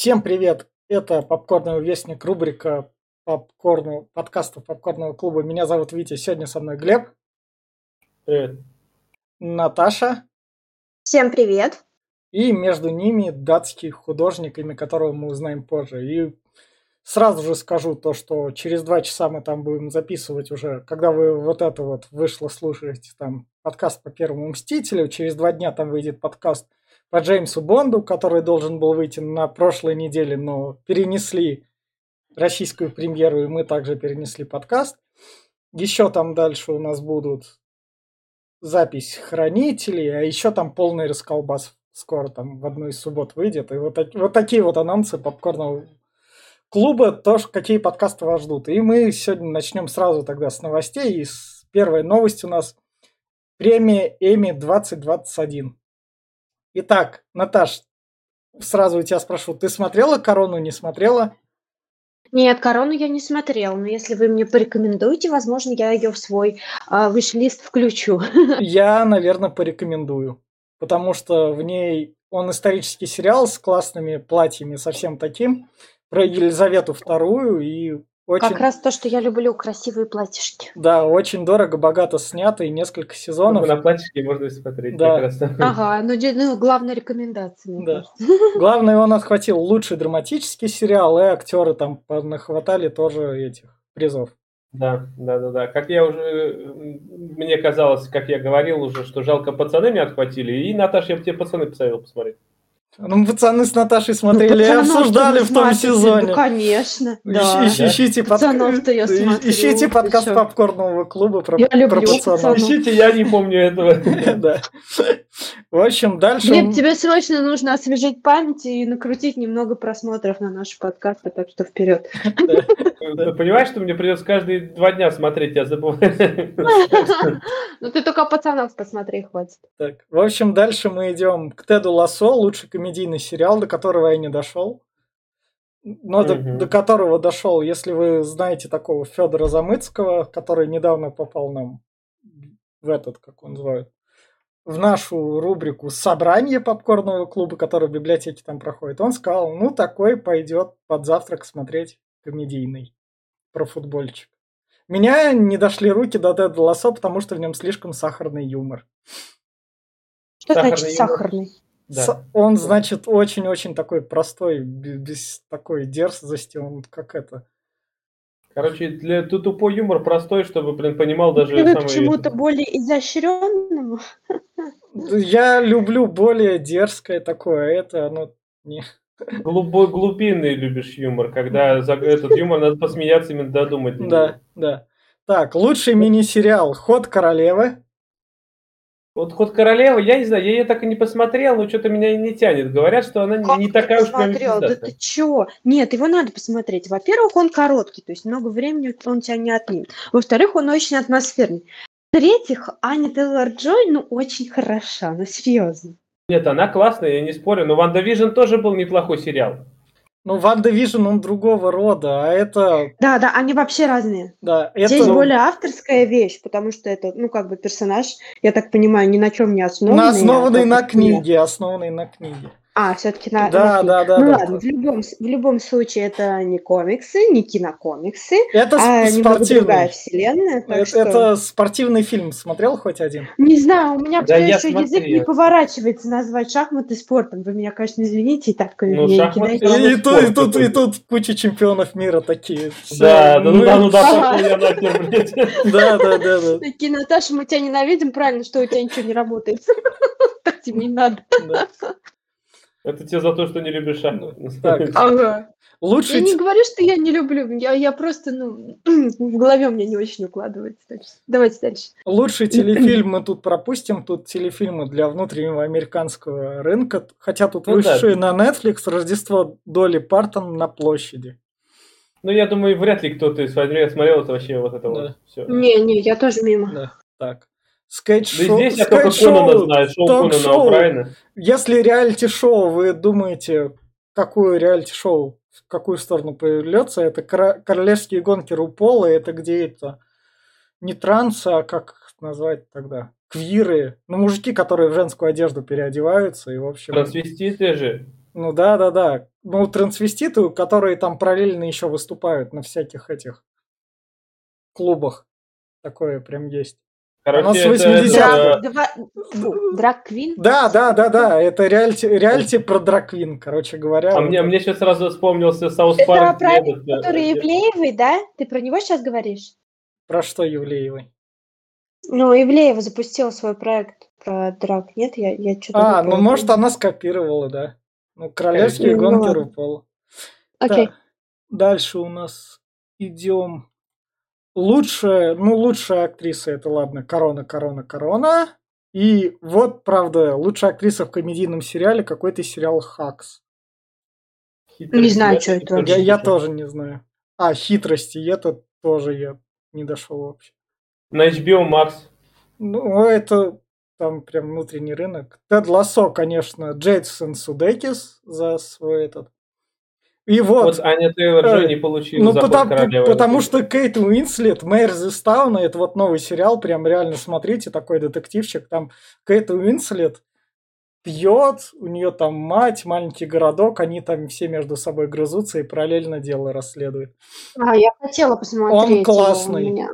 Всем привет! Это Попкорный Вестник, рубрика попкорну, подкастов Попкорного клуба. Меня зовут Витя, сегодня со мной Глеб. Привет. Наташа. Всем привет. И между ними датский художник, имя которого мы узнаем позже. И сразу же скажу то, что через два часа мы там будем записывать уже, когда вы вот это вот вышло, слушаете там подкаст по Первому Мстителю, через два дня там выйдет подкаст по Джеймсу Бонду, который должен был выйти на прошлой неделе, но перенесли российскую премьеру, и мы также перенесли подкаст. Еще там дальше у нас будут запись хранителей, а еще там полный расколбас скоро там в одну из суббот выйдет. И вот, вот такие вот анонсы попкорного клуба, тоже какие подкасты вас ждут. И мы сегодня начнем сразу тогда с новостей. И с первой новости у нас премия Эми 2021. Итак, Наташ, сразу у тебя спрошу, ты смотрела «Корону», не смотрела? Нет, «Корону» я не смотрела, но если вы мне порекомендуете, возможно, я ее в свой э, виш-лист включу. Я, наверное, порекомендую, потому что в ней он исторический сериал с классными платьями, совсем таким, про Елизавету вторую и очень... Как раз то, что я люблю, красивые платьишки. Да, очень дорого, богато снято и несколько сезонов. Ну, на платьишки можно смотреть. Да. Ага, ну, ну главная рекомендация. Да. Главное, он отхватил лучший драматический сериал, и актеры там нахватали тоже этих призов. Да, да, да, да. Как я уже, мне казалось, как я говорил уже, что жалко пацаны меня отхватили, и Наташа, я бы тебе пацаны посоветовал посмотреть. Ну, пацаны с Наташей смотрели ну, и обсуждали в том сезоне. Ну, конечно, да. Ищ, ищите, под... ищите подкаст еще. попкорного клуба про, я люблю про пацанов. Ищите, я не помню этого. да. В общем, дальше... Глеб, тебе срочно нужно освежить память и накрутить немного просмотров на наши подкасты, так что вперед. Ты понимаешь, что мне придется каждые два дня смотреть, я забываю. Ну ты только пацанов посмотри, хватит. Так, в общем, дальше мы идем к Теду Лассо, лучший комедийный сериал, до которого я не дошел. Но до, до которого дошел, если вы знаете такого Федора Замыцкого, который недавно попал нам в этот, как он называет, в нашу рубрику «Собрание попкорного клуба», который в библиотеке там проходит, он сказал, ну, такой пойдет под завтрак смотреть комедийный про футбольчик. Меня не дошли руки до Теда Лассо, потому что в нем слишком сахарный юмор. Что сахарный значит юмор? сахарный? Да. Он, значит, очень-очень такой простой, без такой дерзости, он как это... Короче, для тут тупой юмор простой, чтобы, блин, понимал даже Ты самый... чему-то более изощренному? Я люблю более дерзкое такое, а это оно не... Глубой, глубинный любишь юмор, когда за этот юмор надо посмеяться, именно додумать. Да, да. Так, лучший мини-сериал «Ход королевы». Вот «Ход королевы», я не знаю, я ее так и не посмотрел, но что-то меня и не тянет. Говорят, что она как не такая уж прям Да ты чё? Нет, его надо посмотреть. Во-первых, он короткий, то есть много времени он тебя не отнимет. Во-вторых, он очень атмосферный. В-третьих, Аня Тейлор-Джой, ну, очень хороша, ну, серьезно. Нет, она классная, я не спорю, но «WandaVision» тоже был неплохой сериал. Ну, WandaVision, он другого рода, а это... Да, да, они вообще разные. Да, это... Здесь более авторская вещь, потому что это, ну, как бы персонаж, я так понимаю, ни на чем не основанный. На основанный на книге, основанный на книге. А, все-таки на. Да, на да, да. Ну да, ладно, да. в любом в любом случае это не комиксы, не кинокомиксы, это а спортивный. другая вселенная. Это, что... это спортивный фильм. Смотрел хоть один? Не знаю, у меня да, еще смотрел. язык не поворачивается назвать шахматы спортом. Вы меня, конечно, извините, и так ну, не шахматы, и, и, тут, и, тут, и тут куча чемпионов мира такие. Да, да, ну да, ну да, Да, да, да, да. Такие, Наташа, мы тебя ненавидим, правильно, что у тебя ничего не работает. Так тебе не надо. Это тебе за то, что не любишь шахматы. Ну, так. Ага. Лучше... Я не говорю, что я не люблю. Я, я просто, ну, в голове у меня не очень укладывается. Так что давайте дальше. Лучший телефильм мы тут пропустим. Тут телефильмы для внутреннего американского рынка. Хотя тут ну, высшие да. на Netflix Рождество Доли Партон на площади. Ну, я думаю, вряд ли кто-то смотрел, смотрел это вообще вот это да. вот все. Не, не, я тоже мимо. Да. Так. Скетч-шоу. Да здесь я только Конана знаю, шоу Конана, правильно? Если реалити-шоу, вы думаете, какую реалити-шоу, в какую сторону появляется, это королевские гонки РуПола, это где это не транс, а как назвать тогда? Квиры, ну, мужики, которые в женскую одежду переодеваются, и, в общем... Трансвеститы же. Ну да, да, да. Ну, трансвеститы, которые там параллельно еще выступают на всяких этих клубах. Такое прям есть. Короче, Оно с это- 80-х. это- Два- фу, drag queen? Да, да, да, да. Это реалити, реалити про drag queen, короче говоря. А мне, мне сейчас сразу вспомнился South Это Парк. проект, где этот, э, Который Ивлеевой, да? Ты про него сейчас говоришь? Про что Ивлеевой? Ну, Ивлеева запустила свой проект про drag. Нет, я, я что-то... А, ну может она скопировала, да. Ну, королевские гонки ладно. Рупол. Окей. Дальше у нас идем. Лучшая, ну, лучшая актриса, это ладно, Корона, Корона, Корона. И вот, правда, лучшая актриса в комедийном сериале какой-то сериал Хакс. хитрый Не знаю, ребята, что это Я, я тоже не знаю. А, хитрости, и это тоже я не дошел вообще. На HBO Max. Ну, это там прям внутренний рынок. Тед Лассо, конечно, Джейсон Судекис за свой этот. И вот, Вот, Аня Тейлор Джой Э, не получила ну, потому, королевы. потому что Кейт Уинслет, Мэр Зистауна, это вот новый сериал, прям реально смотрите, такой детективчик. Там Кейт Уинслет пьет, у нее там мать, маленький городок, они там все между собой грызутся и параллельно дело расследуют. А, я хотела посмотреть. Он классный.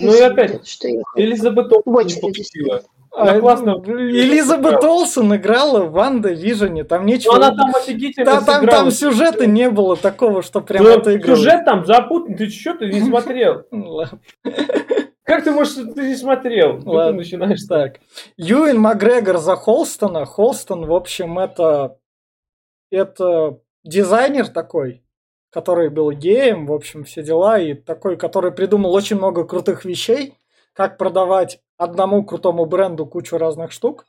Ну и опять, что я. Элизабет не получила. Она А, классно Элизабет играла. Олсен играла в Ванда Вижене, там Ну, нечего... она там офигительно Да, там, там сюжета не было такого, что прям Ну, это играло. Сюжет там запутан, ты что, ты не смотрел? Ну. Как ты можешь, ты не смотрел? Ладно. ты начинаешь Так. Юин Макгрегор за Холстона. Холстон, в общем, это, это дизайнер такой, который был геем, в общем, все дела, и такой, который придумал очень много крутых вещей, как продавать одному крутому бренду кучу разных штук.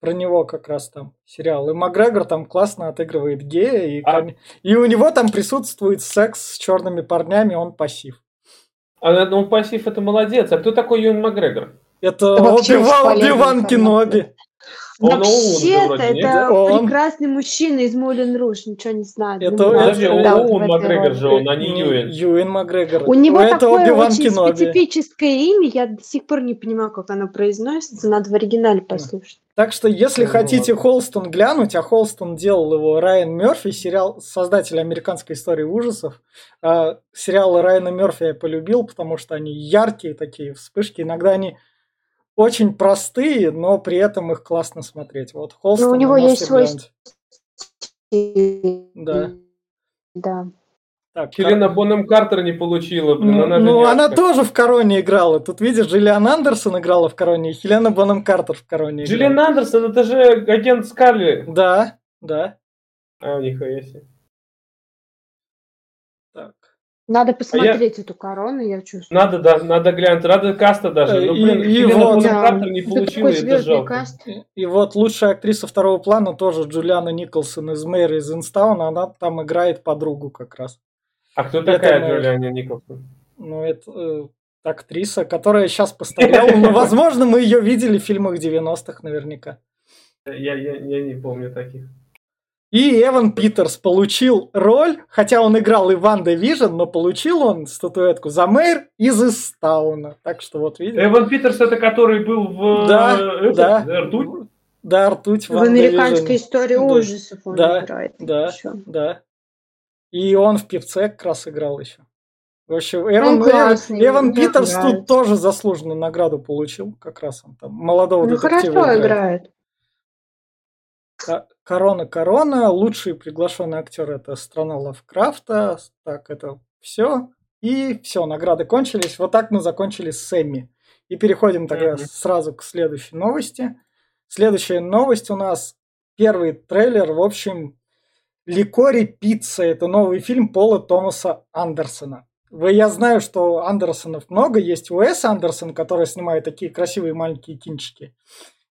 Про него как раз там сериал. И Макгрегор там классно отыгрывает гея, и, А- кон- и у него там присутствует секс с черными парнями, он пассив. А ну, пассив это молодец. А кто такой Юэн Макгрегор? Это Оби-Ван. Кеноби. Он Вообще-то это Он. прекрасный мужчина из Мулен Руж, ничего не знаю. Это- Подожди, да, этой Макгрегор же он, а не Юэн. Юэн Макгрегор. У него это такое Оби-Ван очень Кеноби. специфическое имя, я до сих пор не понимаю, как оно произносится, надо в оригинале послушать. Так что, если Ну, хотите ладно. Холстон глянуть, а Холстон делал его Райан Мерфи, сериал, создатель американской истории ужасов. А, сериалы Райана Мерфи я полюбил, потому что они яркие такие вспышки. Иногда они очень простые, но при этом их классно смотреть. Вот Холстон Ну, у него есть свой глянуть. Да. Да. Так, Хелена Бонем Картер не получила, блин, Ну, она же ну, не она тоже в Короне играла. Тут, видишь, Джиллиан Андерсон играла в Короне, и Хелена Бонем Картер в Короне играла. Джиллиан Андерсон, это же агент Скарли. Да, да. А, нихуя себе. Надо посмотреть эту корону, я чувствую. Надо, да, надо глянуть. Надо каста даже. Ну, И- блин, и Хелена вот. Да. Не Это такой это жалко. каст. И, и вот лучшая актриса второго плана тоже Джулиана Николсон из Мэр из Исттауна. Она там играет подругу как раз. А кто Это такая Мэр. Джулиана Николсон? Ну, это э, актриса, которая сейчас поставляла. Ну, возможно, мы ее видели в фильмах 90-х наверняка. Я, я, я не помню таких. И Эван Питерс получил роль, хотя он играл и WandaVision, но получил он статуэтку за Мэр из Исттауна. Так что вот видите. Эван Питерс это который был в... Да, э, этот, да. э, Ртуть? Да, ртуть В американской Vision. истории ужасов он Да, играет. да. Ещё. Да. И он в певце как раз играл еще. В общем, Эван, классный, Эван Питерс тут нравится. тоже заслуженную награду получил. Как раз он там молодого Ну детектива хорошо играет. играет. Корона, корона. Лучший приглашенный актер это страна Лавкрафта. Так, это все. И все, награды кончились. Вот так мы закончили с Сэмми. И переходим тогда Мгм. сразу к следующей новости. Следующая новость у нас первый трейлер. В общем, Ликори Пицца. Это новый фильм Пола Томаса Андерсона. Вы, я знаю, что Андерсонов много. Есть Уэс Андерсон, который снимает такие красивые маленькие кинчики.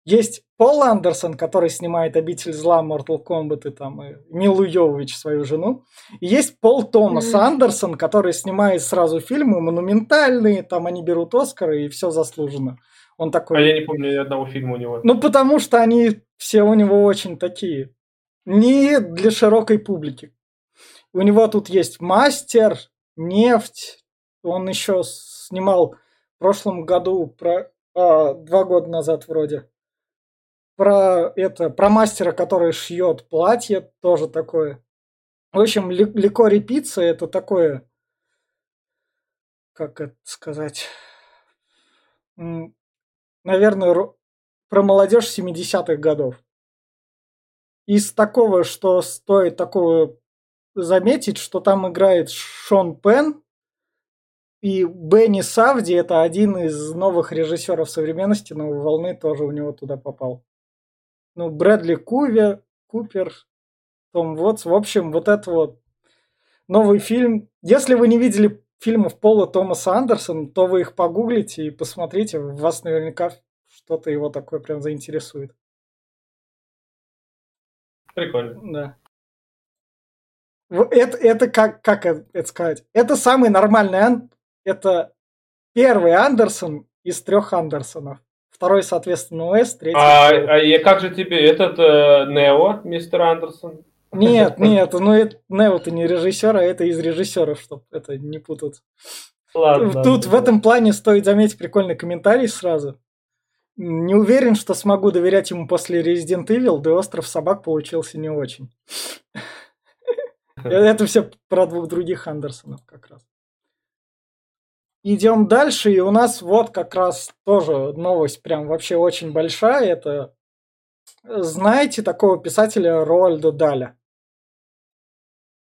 Есть Пол Андерсон, который снимает «Обитель зла», Mortal Kombat и там и Милу Йовович, свою жену. И есть Пол Томас. Андерсон, который снимает сразу фильмы монументальные, там они берут Оскары и все заслуженно. Он такой... А я не помню ни одного фильма у него. Ну, потому что они все у него очень такие. Не для широкой публики. У него тут есть мастер, нефть. Он еще снимал в прошлом году, про, а, два года назад вроде, про это, про мастера, который шьет платье, тоже такое. В общем, Ликори Пицца это такое, как это сказать, наверное, про молодежь 70-х годов. Из такого, что стоит такого заметить, что там играет Шон Пен, и Бенни Савди это один из новых режиссеров современности, новой волны тоже у него туда попал. Ну, Брэдли Кувер, Купер, Том Вотс. В общем, вот это вот новый фильм. Если вы не видели фильмов Пола Томаса Андерсона, то вы их погуглите и посмотрите. Вас наверняка что-то его такое прям заинтересует. Прикольно. Да. Это, это как, как это сказать? Это самый нормальный это первый Андерсон из трех Андерсонов. Второй, соответственно, Уэс, третий... А, а как же тебе этот э, Нео, мистер Андерсон? Нет, нет, ну это, Нео-то не режиссер, а это из режиссеров, чтобы это не путать. Ладно. Тут в этом плане стоит заметить прикольный комментарий сразу. Не уверен, что смогу доверять ему после Resident Evil, да и Остров Собак получился не очень. Это все про двух других Андерсонов как раз. Идем дальше, и у нас вот как раз тоже новость прям вообще очень большая. Это знаете такого писателя Роальда Даля?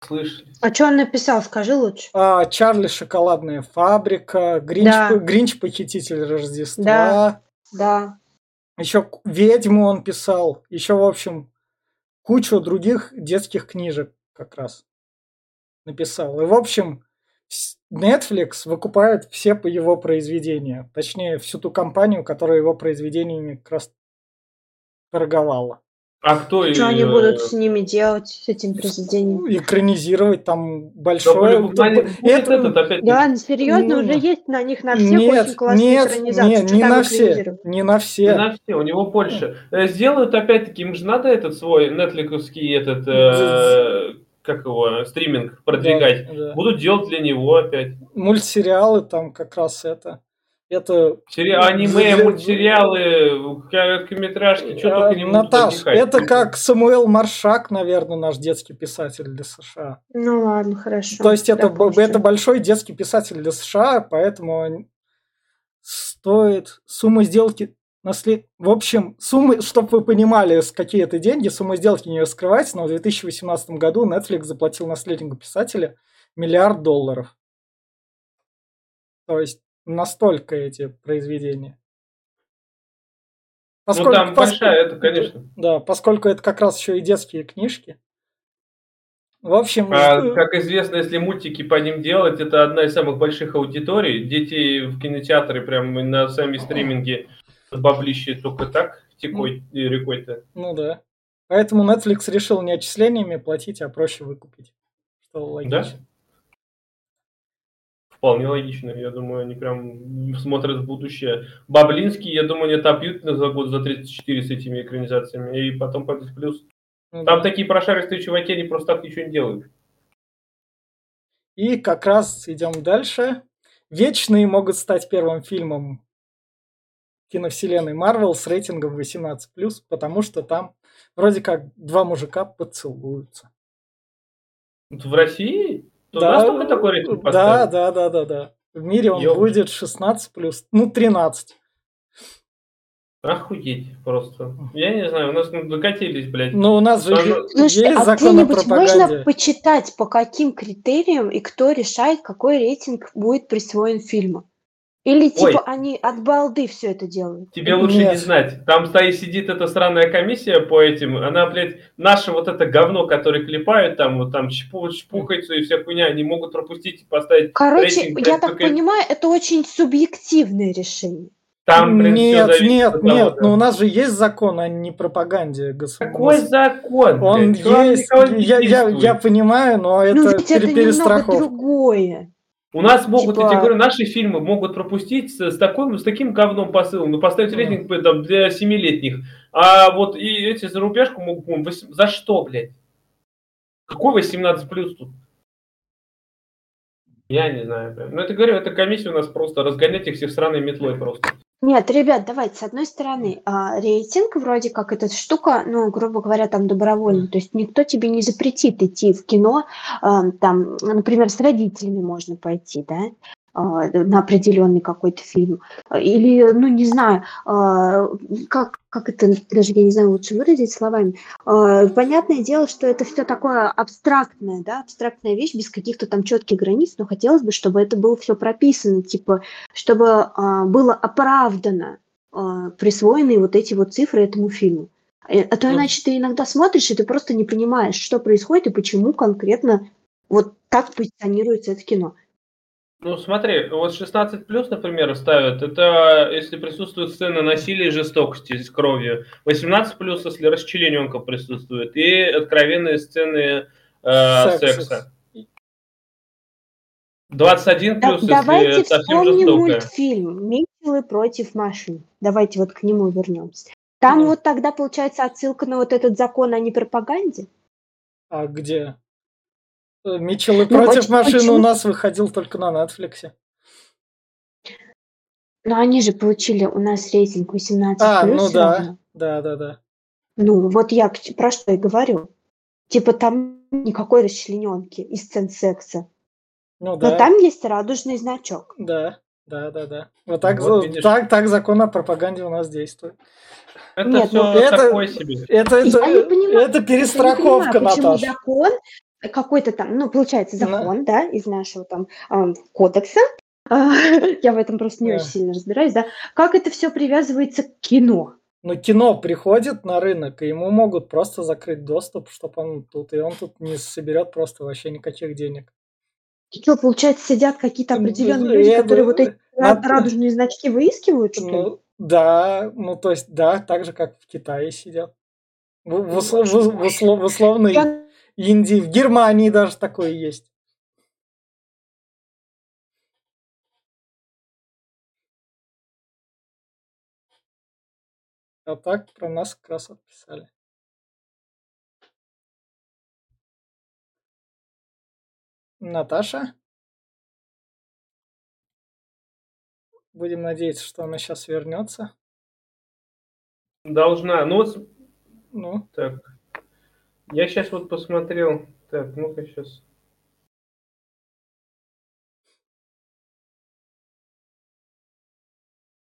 Слышали. А что он написал, скажи лучше. А, Чарли Шоколадная фабрика, Гринч, да. Гринч Похититель Рождества. Да, да. Еще Ведьму он писал. Еще, в общем, кучу других детских книжек как раз написал. И, в общем, Netflix выкупает все по его произведения. Точнее, всю ту компанию, которая его произведениями как раз торговала. А кто Что они будут с ними делать, с этим произведением? Экранизировать там большое... Да, это... этот, опять... да ну, серьезно, ну, уже есть на них на всех нет, очень классные нет, экранизации. Нет, не на все, не на все. Не на все, у него больше. Э, сделают опять-таки, им же надо этот свой Netflix этот... Э как его, стриминг продвигать, да, да. будут делать для него опять. Мультсериалы там как раз это. Это... Сери... Аниме, мультсериалы, короткометражки, что только не Наташ, это как Самуэл Маршак, наверное, наш детский писатель для США. Ну ладно, хорошо. То есть это, это большой детский писатель для США, поэтому стоит сумма сделки наслед... В общем, суммы, чтобы вы понимали, с какие это деньги, сумма сделки не раскрывается, но в 2018 году Netflix заплатил наследнику писателя миллиард долларов. То есть настолько эти произведения. Поскольку, ну там поскольку, большая, это, конечно. Да, поскольку это как раз еще и детские книжки. В общем... А, как известно, если мультики по ним делать, это одна из самых больших аудиторий. Дети в кинотеатре прям на сами стриминге баблище только так текой ну, рекой-то. Ну да. Поэтому Netflix решил не отчислениями платить, а проще выкупить. Что логично. Да? Вполне логично. Я думаю, они прям смотрят в будущее. Баблинский, я думаю, не отобьют за год за 34 с этими экранизациями. И потом пойдут в плюс. Ну, Там да. такие прошаристые чуваки, они просто так ничего не делают. И как раз идем дальше. Вечные могут стать первым фильмом киновселенной Марвел с рейтингом 18+, потому что там вроде как два мужика поцелуются. В России? То да, у нас только такой рейтинг Да, да, да, да, да. В мире он Ёлки. будет 16+, ну 13. Охуеть просто. Я не знаю, у нас докатились, блядь. Ну, у нас же Слушай, есть а закон о пропаганде. можно почитать, по каким критериям и кто решает, какой рейтинг будет присвоен фильму? Или типа Ой. они от балды все это делают? Тебе лучше Нет. не знать. Там стоит, сидит эта странная комиссия по этим. Она, блядь, наше вот это говно, которое клепают, там вот там чпу, чпухаются и вся хуйня, они могут пропустить и поставить Короче, рейтинг, я так только... понимаю, это очень субъективное решение. Там, блин, нет, нет, нет, но у нас же есть закон о не пропаганде Какой закон? Он блядь? есть, я, я, я понимаю, но это, ну, это перестраховка. другое. У нас могут, типа... я тебе говорю, наши фильмы могут пропустить с, с, таким, с таким говном посылом, ну, поставить рейтинг mm. там, для семилетних. А вот и эти за рубежку могут... 8... За что, блядь? Какой 18 плюс тут? Я не знаю. Блядь. Ну, это говорю, эта комиссия у нас просто разгонять их всех сраной метлой просто. Нет, ребят, давайте, с одной стороны, а, рейтинг вроде как эта штука, ну, грубо говоря, там добровольно, то есть никто тебе не запретит идти в кино, там, например, с родителями можно пойти, да, на определенный какой-то фильм. Или, ну, не знаю, а, как, как это, даже я не знаю лучше выразить словами. А, понятное дело, что это все такое абстрактное, да, абстрактная вещь без каких-то там четких границ, но хотелось бы, чтобы это было все прописано, типа, чтобы было оправдано присвоенные вот эти вот цифры этому фильму. Э, а то иначе ты иногда смотришь, и ты просто не понимаешь, что происходит и почему конкретно вот так позиционируется это кино. Ну, смотри, вот 16 плюс, например, ставят, это если присутствует сцена насилия и жестокости с кровью. 18 плюс, если расчлененка присутствует. И откровенные сцены э, секса. 21 плюс, да, Давайте вспомним мультфильм «Митчеллы против машин». Давайте вот к нему вернемся. Там mm. вот тогда получается отсылка на вот этот закон о непропаганде. А где? Митчелл ну, против машины почему? у нас выходил только на Netflix. Но они же получили у нас рейтинг 18 А, ну да, да, да, да. Ну, вот я про что и говорю. Типа там никакой расчлененки и сцен секса. Ну да. Но там есть радужный значок. Да, да, да, да. Вот так, вот, так, так закон о пропаганде у нас действует. Это Нет, все ну, это, такое себе. Это, это, это, понимаю, это перестраховка, я не понимаю, Наташа. закон какой-то там, ну, получается, закон, да, из нашего там э, кодекса, я в этом просто не очень сильно разбираюсь, да, как это все привязывается к кино. Ну, кино приходит на рынок, и ему могут просто закрыть доступ, чтобы он тут, и он тут не соберет просто вообще никаких денег. И что, получается, сидят какие-то определенные люди, которые вот эти радужные значки выискивают, что ну, Да, ну, то есть, да, так же, как в Китае сидят. В, в, в, в, в, в условной... Я Индии, в Германии даже такое есть. А так про нас как раз отписали. Наташа? Будем надеяться, что она сейчас вернется. Должна. Ну, ну. так. Я сейчас вот посмотрел. Так, ну-ка сейчас.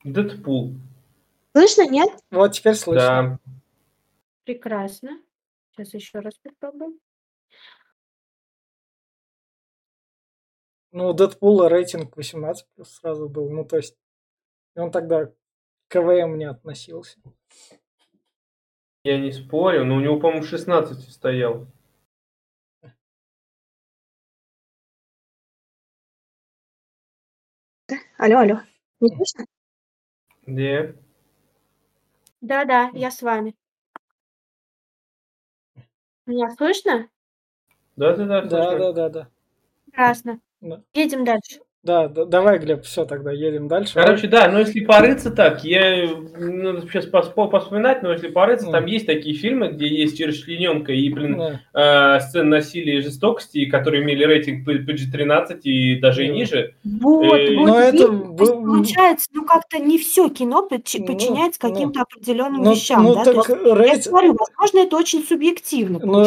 Дэдпул. Слышно, нет? Вот теперь слышно. Да. Прекрасно. Сейчас еще раз попробуем. Ну, у Дэдпула рейтинг 18 плюс сразу был. Ну, то есть, он тогда к КВМ не относился. Я не спорю, но у него, по-моему, 16 стоял. Алло, алло. Не слышно? Где? Да-да, я с вами. Меня слышно? Да-да-да, Да, да, да, да. Прекрасно. Да. Едем дальше. Да, да, давай, Глеб, все, тогда едем дальше. Короче, да, но если порыться так, я ну, сейчас поспо, поспоминать, но если порыться, mm. там есть такие фильмы, где есть расчлененка, и, блин, mm. э, сцены насилия и жестокости, которые имели рейтинг PG-13 и даже mm. и ниже. Вот, э, вот, но это получается, ну как-то не все кино ну, подчиняется ну, каким-то ну, определенным ну, вещам, ну, да? Так есть, рейт... Я говорю, возможно, это очень субъективно. Но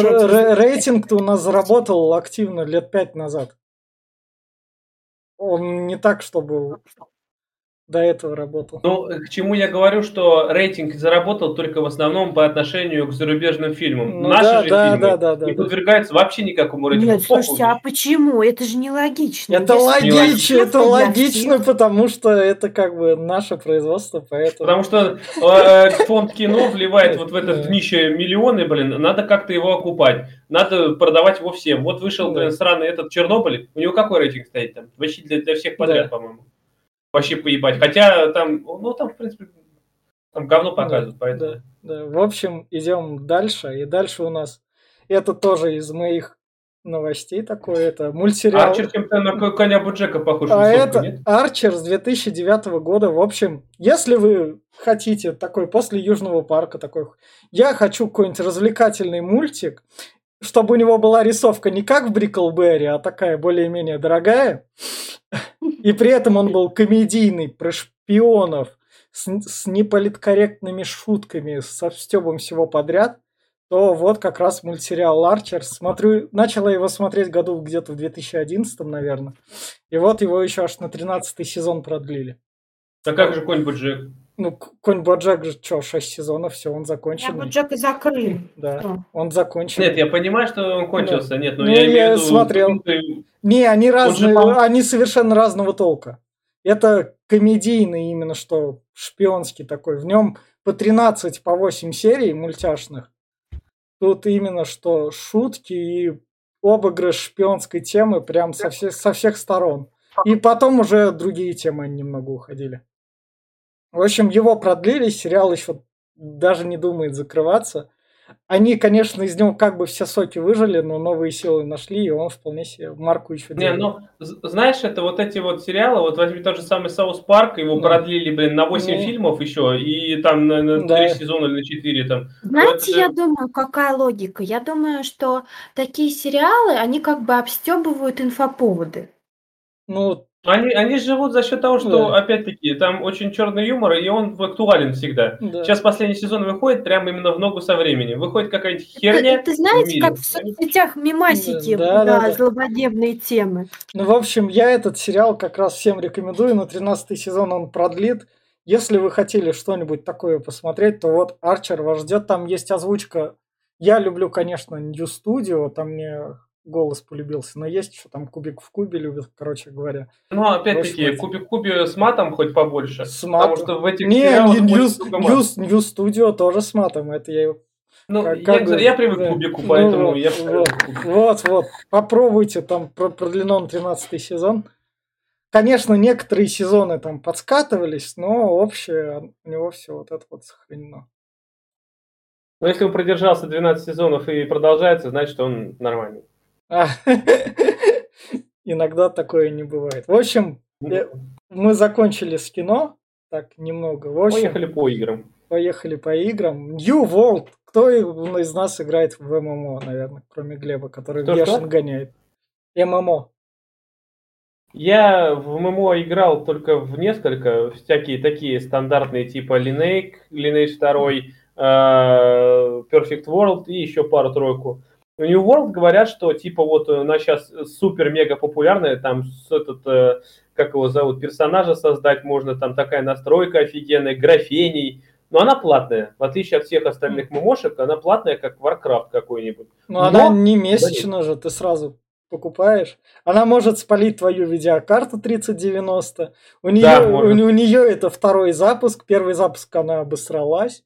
рейтинг-то у нас заработал активно лет пять назад. Он не так, чтобы до этого работал. Ну, к чему я говорю, что рейтинг заработал только в основном по отношению к зарубежным фильмам. Ну, Наши да, же да, фильмы да, да, да, не подвергаются вообще никакому рейтингу. Нет, слушайте, а почему? Это же нелогично. Это логично, это логично, потому что это как бы наше производство, поэтому... Потому что э, фонд кино вливает вот в это днище миллионы, блин, надо как-то его окупать. Надо продавать его всем. Вот вышел, блин, сраный этот Чернобыль, у него какой рейтинг стоит там? Вообще для, для всех подряд, по-моему вообще поебать. Хотя там, ну там, в принципе, там говно показывают, да, поэтому. Да, да. В общем, идем дальше. И дальше у нас это тоже из моих новостей такой, это мультсериал. Арчер чем-то на коня Буджека похож. А это нет? Арчер с 2009 года. В общем, если вы хотите такой после Южного парка такой, я хочу какой-нибудь развлекательный мультик, чтобы у него была рисовка не как в Бриклберри, а такая более-менее дорогая, и при этом он был комедийный, про шпионов, с, с неполиткорректными шутками, со стебом всего подряд, то вот как раз мультсериал Арчер. Смотрю, начала его смотреть году где-то в 2011, наверное. И вот его еще аж на 13 сезон продлили. А как же конь Боджек? Ну, конь Боджек же что, 6 сезонов, все, он закончен. Я Боджек и закрыл. Да, что? он закончен. Нет, я понимаю, что он кончился. Да. Нет, но ну, я, я виду, смотрел. Не, они разные, же, они совершенно разного толка. Это комедийный именно что, шпионский такой. В нем по 13, по 8 серий мультяшных. Тут именно что шутки и обыгрыш шпионской темы прям со, всех со всех сторон. И потом уже другие темы немного уходили. В общем, его продлили, сериал еще даже не думает закрываться. Они, конечно, из него как бы все соки выжили, но новые силы нашли, и он вполне себе марку еще делает. Не, ну, знаешь, это вот эти вот сериалы, вот возьми тот же самый South Park, его да. продлили, блин, на 8 ну, фильмов еще, и там на, на 3 да. сезона или на 4 там. Знаете, это... я думаю, какая логика? Я думаю, что такие сериалы, они как бы обстебывают инфоповоды. Ну, они, они живут за счет того, что, да. опять-таки, там очень черный юмор, и он актуален всегда. Да. Сейчас последний сезон выходит прямо именно в ногу со временем. Выходит какая-нибудь херня. Ты, ты знаете, в мире. как в соцсетях мимасики да, да, да, злободневные темы. Ну, в общем, я этот сериал как раз всем рекомендую. На 13 сезон он продлит. Если вы хотели что-нибудь такое посмотреть, то вот Арчер вас ждет. Там есть озвучка. Я люблю, конечно, New Studio. Там мне голос полюбился. Но есть еще там кубик в кубе любят, короче говоря. Ну, опять-таки, кубик в кубе с матом хоть побольше. С матом. Потому что в этих Не, News, News Studio тоже с матом. Это я ну, как, я, как я, я привык к кубику, ну, поэтому вот, я вот, вот, вот, попробуйте, там продлено 13 сезон. Конечно, некоторые сезоны там подскатывались, но общее у него все вот это вот сохранено. Но если он продержался 12 сезонов и продолжается, значит, он нормальный. Иногда такое не бывает. В общем, ну мы закончили с кино. Так, немного. В общем, поехали по играм. Поехали по играм. New World. Кто из нас играет в ММО, наверное, кроме Глеба, который Кто бешен что? гоняет? ММО. Я в ММО играл только в несколько, всякие такие стандартные, типа Lineage, Lineage 2, uh, Perfect World и еще пару-тройку. New World говорят, что типа вот она сейчас супер-мега популярная, там этот, э, как его зовут, персонажа создать можно, там такая настройка офигенная, графений, но она платная. В отличие от всех остальных мемошек, она платная, как Warcraft какой-нибудь. Но, но она не месячно же, ты сразу покупаешь. Она может спалить твою видеокарту 3090. У нее, да, у, у нее это второй запуск. Первый запуск она обосралась.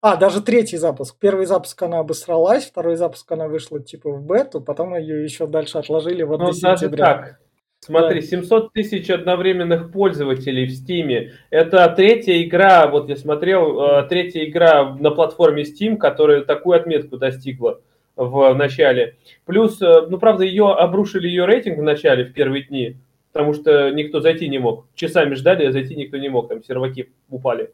А, даже третий запуск. Первый запуск она обосралась, второй запуск она вышла типа в бету, потом ее еще дальше отложили вот ну, до даже так. Смотри, да. 700 тысяч одновременных пользователей в Steam. Это третья игра, вот я смотрел, э, третья игра на платформе Steam, которая такую отметку достигла в начале. Плюс, э, ну правда, ее обрушили ее рейтинг в начале, в первые дни, потому что никто зайти не мог. Часами ждали, а зайти никто не мог, там серваки упали.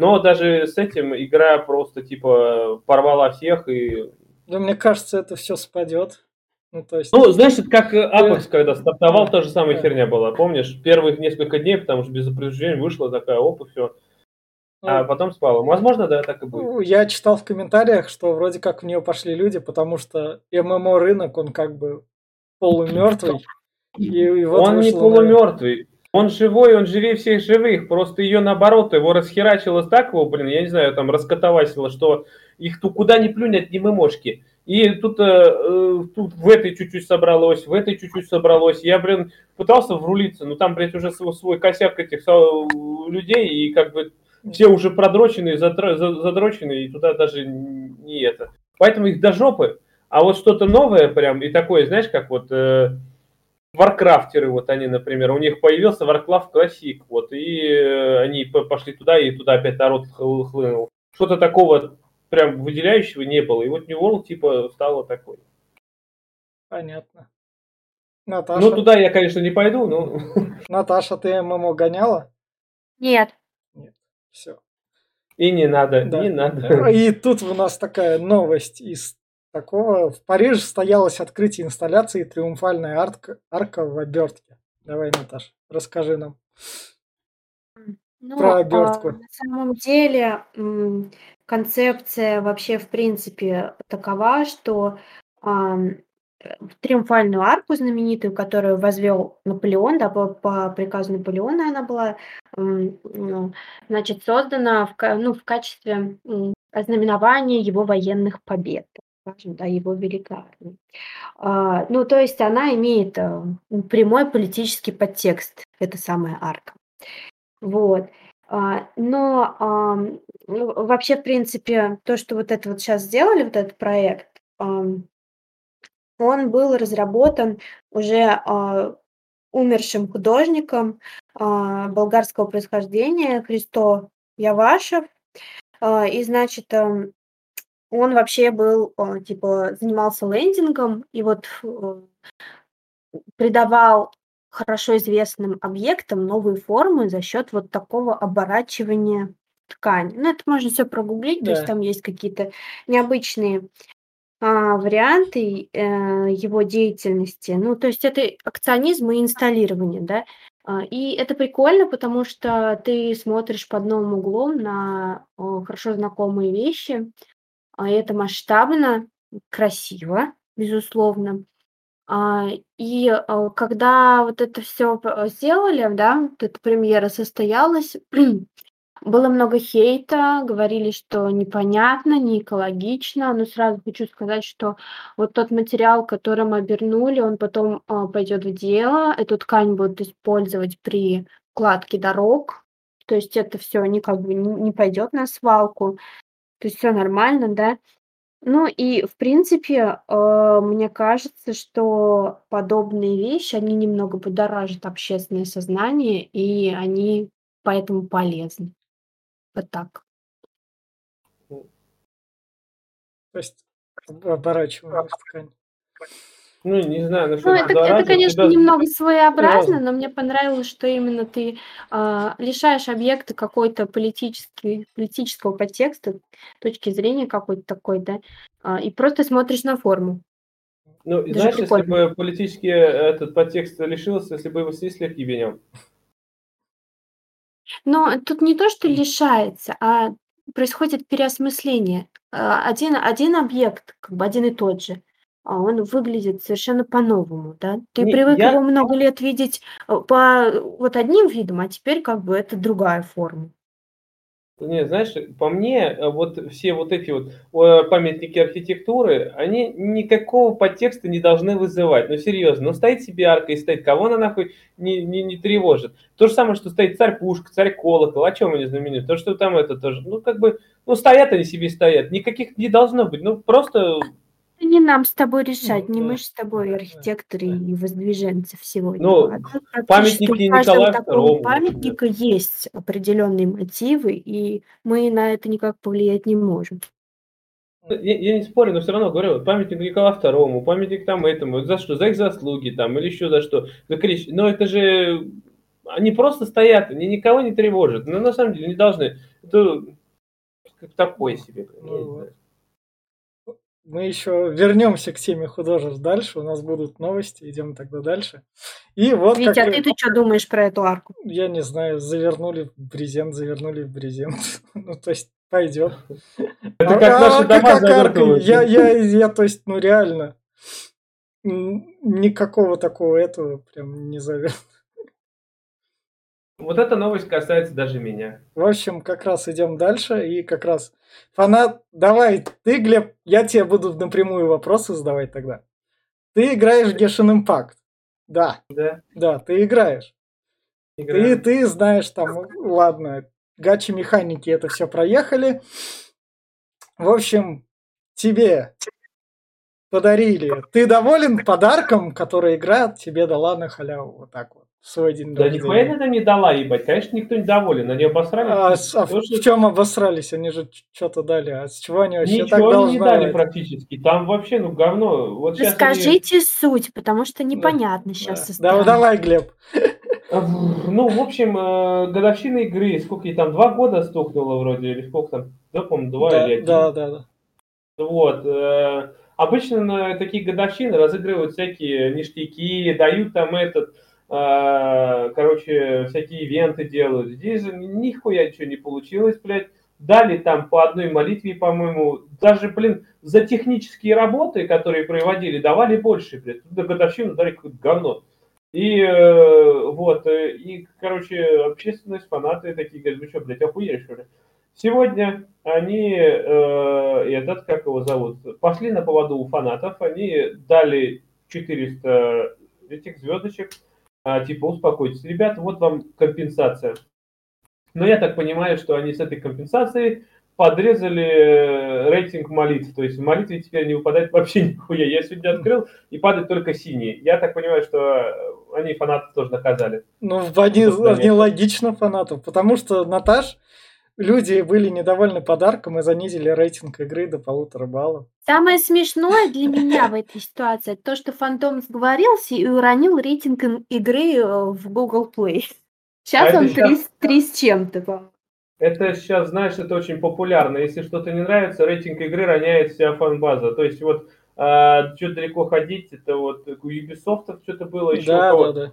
Но даже с этим игра просто типа порвала всех и... Да мне кажется, это все спадет. Ну, то есть... ну, знаешь, это как Apex, когда стартовал, та же самая херня была. Помнишь, первых несколько дней, потому что без предупреждения вышла такая, оп, и все. А ну, потом спала. Возможно, да, так и будет. Ну, я читал в комментариях, что вроде как в нее пошли люди, потому что ММО рынок, он как бы полумертвый. И, и вот он не полумертвый. Он живой, он живее всех живых. Просто ее наоборот, его расхерачило так, его, блин, я не знаю, там раскатавасило, что их тут куда ни плюнь, одни мымошки. И тут, э, э, тут в этой чуть-чуть собралось, в этой чуть-чуть собралось. Я, блин, пытался врулиться, но там, блядь, уже свой, свой косяк этих людей, и как бы все уже продроченные, задроченные, и туда даже не это. Поэтому их до жопы. А вот что-то новое прям, и такое, знаешь, как вот... Э, варкрафтеры, вот они, например, у них появился Warcraft Classic, вот, и э, они пошли туда, и туда опять народ хлынул. Что-то такого прям выделяющего не было, и вот New World, типа, стало такой. Понятно. Наташа? Ну, туда я, конечно, не пойду, но... Наташа, ты ММО гоняла? Нет. Нет, все. И не надо, да. не надо. И тут у нас такая новость из такого. В Париже состоялось открытие инсталляции «Триумфальная арка, арка в обертке». Давай, Наташ, расскажи нам. Ну, про а, обертку. на самом деле, концепция вообще, в принципе, такова, что, э, триумфальную арку знаменитую, которую возвел Наполеон, да, по по приказу Наполеона она была, ну, значит, создана в ну, в качестве, ознаменования его военных побед, скажем, да, его великой армии. А, ну, то есть она имеет, а, прямой политический подтекст, эта самая арка. Вот. А, но, ну, вообще, в принципе, то, что вот это вот сейчас сделали, вот этот проект, он был разработан уже, а, умершим художником, болгарского происхождения Христо Явашев. И, значит, он вообще был, а, типа, занимался лендингом и вот, э, придавал хорошо известным объектам новые формы за счет вот такого оборачивания ткани. Ну, это можно все прогуглить, то есть Да. там есть какие-то необычные, а, варианты, э, его деятельности. Ну, то есть это акционизм и инсталлирование, да. А, и это прикольно, потому что ты смотришь под новым углом на, э, хорошо знакомые вещи, это масштабно, красиво, безусловно. А, и, а, когда вот это все сделали, да, вот эта премьера состоялась, было много хейта, говорили, что непонятно, не экологично. Но сразу хочу сказать, что вот тот материал, которым обернули, он потом, а, пойдет в дело. Эту ткань будут использовать при кладке дорог. То есть это все не как бы не пойдет на свалку. То есть все нормально, да. Ну и, в принципе, э, мне кажется, что подобные вещи, они немного будоражат общественное сознание, и они поэтому полезны. Вот так. То есть об- оборачиваем ткань. Ну, не знаю, насчет Ну, это, это, конечно, тебя- немного своеобразно, Разно. но мне понравилось, что именно ты а, лишаешь объекта какой-то политический, политического подтекста, точки зрения какой-то такой, да, а, и просто смотришь на форму. Ну, Даже знаешь, если прикольно. бы политический э, этот подтекст лишился, если бы его снесли архиве нем. Но тут не то, что лишается, а происходит переосмысление. А, Один, один объект, как бы один и тот же, а он выглядит совершенно по-новому, да? Ты Не, привык я- его много лет видеть э, по вот одним видом, а теперь как бы это другая форма. Не, знаешь, по мне, э, вот все вот эти вот э, памятники архитектуры, они никакого подтекста не должны вызывать. Ну, серьезно, ну, стоит себе арка и стоит, кого она нахуй не, не, не тревожит. То же самое, что стоит царь-пушка, царь-колокол, о чем они знамениты? То, что там это тоже, ну, как бы, ну, стоят они себе стоят, никаких не должно быть, ну, просто, Это не нам с тобой решать, Ну, не мы же с тобой архитекторы и воздвиженцы всего Ну. А памятники такого II, памятника есть определенные мотивы, и мы на это никак повлиять не можем. я, я не спорю, но все равно говорю, вот памятник Николаю II, памятник там этому, за что, за их заслуги там, или еще за что, за крещ... но это же, они просто стоят, они никого не тревожат, но на самом деле не должны, это как такой себе, я не Ну, знаю. Мы еще вернемся к теме художеств дальше. У нас будут новости. Идем тогда дальше. И вот Витя, как а ты, ты что думаешь про эту арку? я не знаю, завернули в брезент, завернули в брезент. Ну, то есть пойдет. Это как наши дома. Я, я, я, то есть, ну реально, никакого такого этого прям не завел. Вот эта новость касается даже меня. В общем, как раз идем дальше, и как раз фанат, давай, ты, Глеб, я тебе буду напрямую вопросы задавать тогда. Ты играешь в Genshin Impact? Да, Да, да, ты играешь. Ты, играю. ты знаешь там, ладно, гачи механики это все проехали. В общем, тебе подарили. Ты доволен подарком, который игра тебе дала на халяву? Вот так вот. Свой день Да нихуя она не дала, ебать. Конечно, никто не доволен. Они обосрались. А, с- а в чем обосрались? Они же что-то дали. А с чего они вообще так Ничего не должны дали дать? практически. Там вообще, ну, говно. Вот сейчас они- Расскажите суть, потому что непонятно сейчас Да. Да, давай, Глеб. Ну, в общем, э, годовщина игры, сколько ей там, два года стукнуло вроде, или сколько там, да, по-моему, два Да, или один. да, да, да. Вот. э, Обычно на такие годовщины разыгрывают всякие ништяки, дают там этот, короче, всякие ивенты делают. Здесь же нихуя ничего не получилось, блядь. Дали там по одной молитве, по-моему, даже, блин, за технические работы, которые проводили, давали больше, блядь. Тут на годовщину дали какое-то говно. И э, вот, э, и, короче, общественность, фанаты такие говорят, вы что, блядь, охуели, что ли? Сегодня они, э, этот, как его зовут, пошли на поводу у фанатов, они дали 400 этих звездочек, а, типа, успокойтесь, ребята, вот вам компенсация. Но я так понимаю, что они с этой компенсацией подрезали э, рейтинг молитв. То есть в молитве теперь не выпадает вообще нихуя. Я сегодня открыл, и падают только синие. Я так понимаю, что они фанатов тоже наказали. Ну, они, они логично фанатов, потому что Наташ, люди были недовольны подарком и занизили рейтинг игры до полутора баллов. Самое смешное для меня в этой ситуации то, что Фантом сговорился и уронил рейтинг игры э, в Google Play. Сейчас а он 3, сейчас... 3 с чем-то, по это сейчас, знаешь, это очень популярно. Если что-то не нравится, рейтинг игры роняет вся фан-база. То есть вот а, что далеко ходить, это вот у Ubisoft что-то было, еще да, да, да.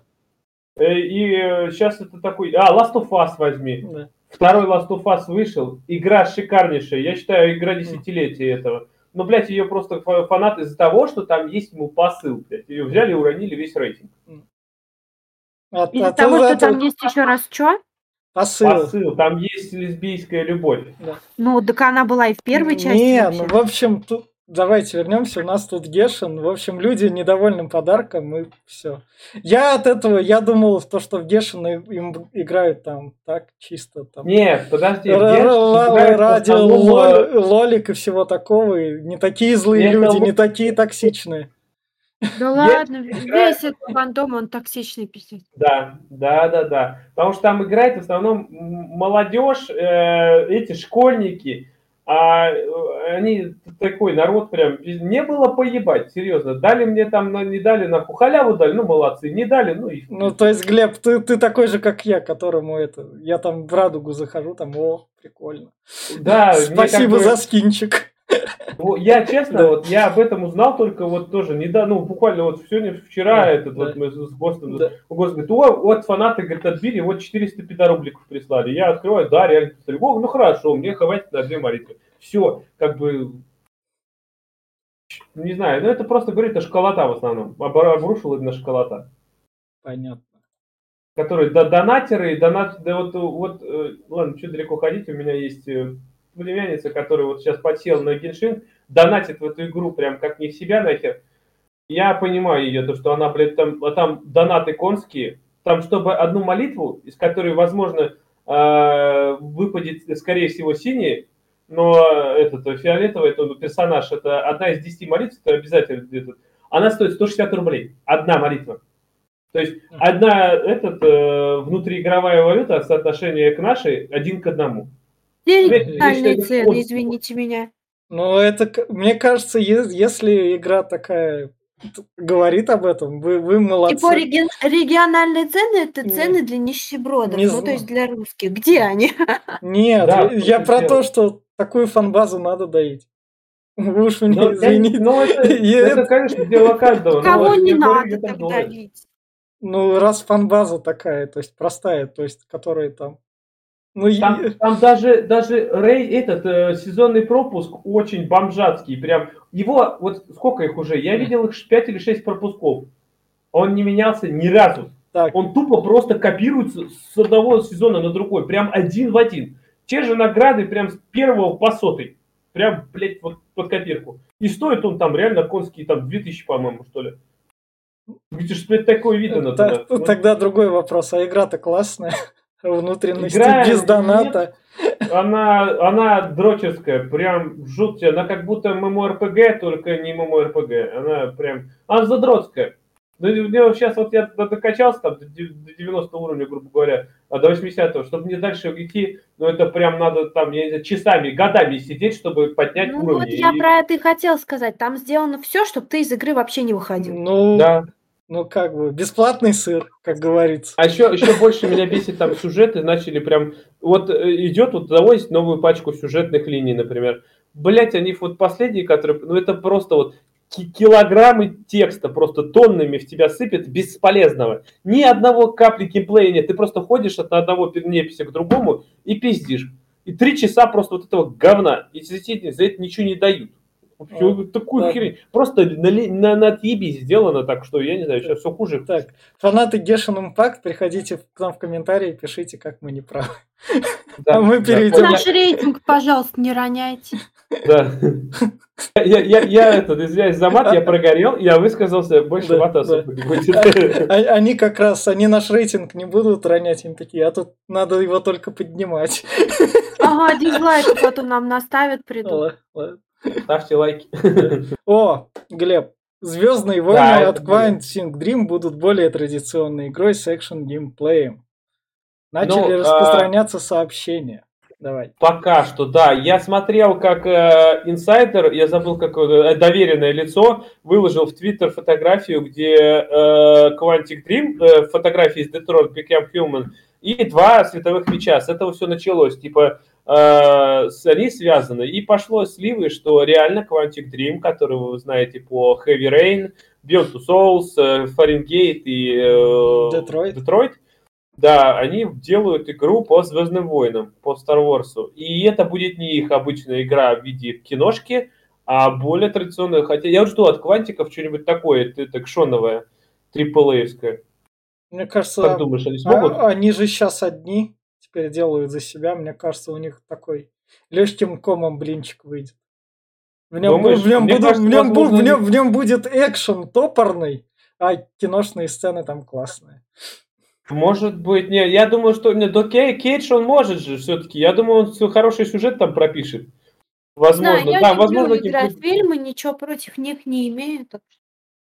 Э, и сейчас это такой... А, Last of Us возьми. Да. Второй Last of Us вышел. Игра шикарнейшая. Я считаю, игра десятилетия этого. Но, блядь, ее просто фанаты из-за того, что там есть ему посыл, блядь. Ее взяли и уронили весь рейтинг. От, из-за от, того, что там есть еще раз что? Посыл. Посыл. Там есть лесбийская любовь. Да. Ну, так она была и в первой части. Не, вообще. ну, в общем, тут давайте вернемся. У нас тут Гешин. В общем, люди недовольны подарком, и все. Я от этого, я думал, то, что в Гешин им играют там так чисто. Там, Нет, подожди. Ради лолик и всего такого. И не такие злые люди, не такие токсичные. Да ладно, весь этот фантом, он токсичный пиздец. Да, да, да, да. Потому что там играет в основном молодежь, э, эти школьники, а э, они такой народ прям, не было поебать, серьезно. Дали мне там, не дали нахуй, халяву дали, ну молодцы, не дали, ну и... Ну то есть, Глеб, ты, ты такой же, как я, которому это, я там в радугу захожу, там, о, прикольно. Да. Спасибо за скинчик. Я честно, да. вот я об этом узнал только вот тоже не да, ну буквально вот сегодня, вчера да, этот да. вот мы с Гостом, да. Гост говорит, о, вот фанаты, говорит, отбили, вот 450 рубликов прислали. Я открываю, да, реально, о, ну хорошо, мне хватит на две молитвы. Все, как бы, не знаю, ну это просто говорит о школота в основном, обрушил на школота. Понятно. Которые да, донатеры, донат, да вот, вот, э, ладно, что далеко ходить, у меня есть э, племянница, которая вот сейчас подсела на Геншин, донатит в эту игру прям как не в себя нахер. Я понимаю ее, то, что она, блядь, там, а там донаты конские, там, чтобы одну молитву, из которой, возможно, э, выпадет, скорее всего, синий, но этот фиолетовый, это персонаж, это одна из десяти молитв, это обязательно где-то, она стоит 160 рублей, одна молитва. То есть одна этот, э, внутриигровая валюта, соотношение к нашей, один к одному. Реальные цены, извините меня. Ну, это, мне кажется, если игра такая говорит об этом, вы, вы молодцы. Типа реген, региональные цены это цены для нищебродов, не ну знаю. то есть для русских. Где они? Нет, да, я про делать? то, что такую фанбазу надо доить. Вы уж меня ну, извините. Ну, это, это, конечно, дело каждого. Кого не надо так давить? Ну, раз фанбаза такая, то есть простая, то есть, которая там ну, там, я... там даже, даже Рей, этот э, сезонный пропуск очень бомжатский. Прям его, вот сколько их уже? Я видел их 5 или 6 пропусков. Он не менялся ни разу. Так. Он тупо просто копируется с одного сезона на другой. Прям один в один. Те же награды прям с первого по сотый. Прям, блядь, вот под копирку. И стоит он там реально конский там 2000, по-моему, что ли. Видишь, блядь, такое видно. Тогда, тогда другой вопрос. А игра-то классная внутренности Игра без доната. Нет, она, она дрочерская, прям жуткая. Она как будто ММО-РПГ, только не ММО-РПГ. Она прям... Она задротская. Ну, сейчас вот я докачался там до 90 уровня, грубо говоря, а до 80 чтобы мне дальше идти, ну это прям надо там, я не знаю, часами, годами сидеть, чтобы поднять ну, уровень. Вот я и... про это и хотел сказать. Там сделано все, чтобы ты из игры вообще не выходил. Ну, да. Ну, как бы, бесплатный сыр, как говорится. А еще, еще больше меня бесит там сюжеты, начали прям, вот э, идет, вот завозить новую пачку сюжетных линий, например. Блять, они вот последние, которые, ну это просто вот килограммы текста просто тоннами в тебя сыпет бесполезного. Ни одного капли геймплея нет. Ты просто ходишь от одного неписи к другому и пиздишь. И три часа просто вот этого говна. И за это ничего не дают. Вообще, такую да. херень. Просто на, на, на отъебись сделано так, что я не знаю, сейчас все хуже. Так, фанаты Genshin Impact, приходите к нам в комментарии, пишите, как мы не правы. Да, а мы перейдем. Наш рейтинг, пожалуйста, не роняйте. Да. Я, я, я это, извиняюсь за мат, я прогорел, я высказался, больше да, мата особо да. не будет. А, они как раз, они наш рейтинг не будут ронять, им такие, а тут надо его только поднимать. Ага, дизлайк потом нам наставят, придут. Ставьте лайки. О, Глеб, Звездные войны да, от Quantic Dream будут более традиционной игрой с экшен геймплеем. Начали ну, распространяться а... сообщения. Давай. Пока что, да. Я смотрел, как э, инсайдер, я забыл, как э, доверенное лицо, выложил в Твиттер фотографию, где э, Quantic Dream, э, фотографии из Detroit Become Human, и два световых меча. С этого все началось. Типа, э, они связаны. И пошло сливы, что реально Quantic Dream, который вы знаете по Heavy Rain, Beyond Two Souls, э, Fahrenheit и э. Detroit да, они делают игру по Звездным войнам, по Star Wars. И это будет не их обычная игра в виде киношки, а более традиционная. Хотя я жду от Квантиков что-нибудь такое, это кшоновое, триплеевское. Мне кажется, как думаешь, они смогут? А, они же сейчас одни теперь делают за себя. Мне кажется, у них такой легким комом блинчик выйдет. В нем, Думаешь, в, нем, буду, кажется, в, нем, возможно... в, нем, в нем будет экшен топорный, а киношные сцены там классные. Может быть, не, я думаю, что не, до Кей, Кейдж он может же все-таки. Я думаю, он хороший сюжет там пропишет. Возможно, да, я да, люблю возможно, играть в фильмы, ничего против них не имею. Так...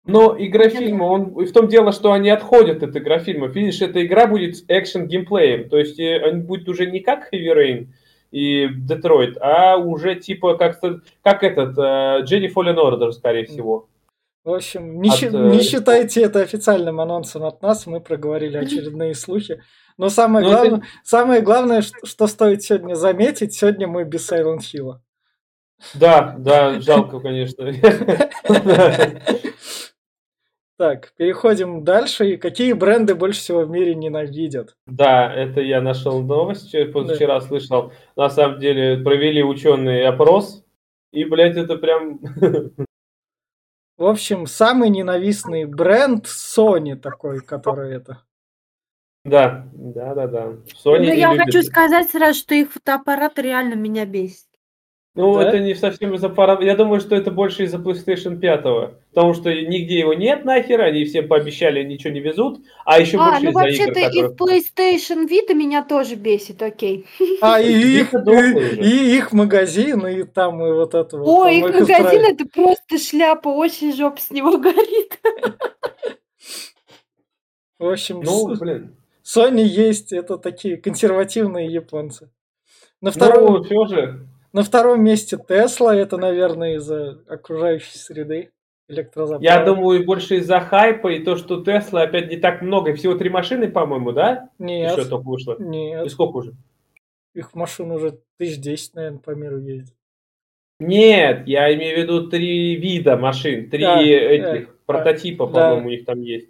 Но игрофильмы, он в том дело, что они отходят от игрофильмов. Видишь, эта игра будет с экшен геймплеем. То есть э, он будет уже не как Heavy Rain и Detroit, а уже типа как, как этот Jenny Fallen Order, скорее всего. В общем, не, от, не э, считайте это официальным анонсом от нас, мы проговорили очередные слухи. Но самое, Но ну, главное, это... самое главное, что, что стоит сегодня заметить, сегодня мы без Silent Hill. Да, да, жалко, конечно. Так, переходим дальше. И какие бренды больше всего в мире ненавидят? Да, это я нашел новость, позавчера да. слышал. На самом деле провели ученые опрос, и, блядь, это прям В общем, самый ненавистный бренд Sony такой, который это. Да, да, да, да. Sony ну, я любит. хочу сказать сразу, что их фотоаппарат реально меня бесит. Ну, да? это не совсем из-за пара... Я думаю, что это больше из-за PlayStation 5. Потому что нигде его нет нахер, они все пообещали, ничего не везут. А еще а, больше ну вообще-то игр, которых... и PlayStation Vita меня тоже бесит, окей. А, и их, и, и их магазин, и там и вот это вот. Ой, их магазин это просто шляпа, очень жопа с него горит. В общем, ну, блин. Sony есть, это такие консервативные японцы. На втором... Ну, все же. На втором месте Тесла, это, наверное, из-за окружающей среды электрозаправок. Я думаю, больше из-за хайпа и то, что Тесла опять не так много. Всего три машины, по-моему, да? Нет. Еще только вышло. Нет. И сколько уже? Их машин уже тысяч десять, наверное, по миру ездит. Нет, я имею в виду три вида машин, три да, этих да, прототипа, да. по-моему, у них там есть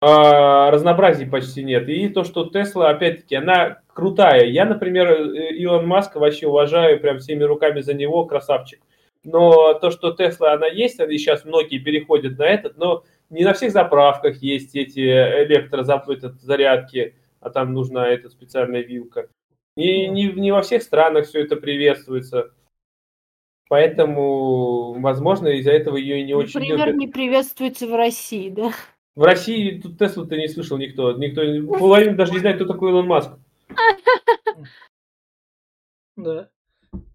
а, разнообразия почти нет. И то, что Тесла, опять-таки, она крутая. Я, например, э, Илон Маск вообще уважаю прям всеми руками за него, красавчик. Но то, что Тесла, она есть, и сейчас многие переходят на этот, но не на всех заправках есть эти электрозарядки, а там нужна эта специальная вилка. Не, не, не во всех странах все это приветствуется. Поэтому, возможно, из-за этого ее и не очень Например, любят. не приветствуется в России, да? В России тут Теслу-то не слышал никто. Никто, половина даже не знает, кто такой Илон Маск. Да.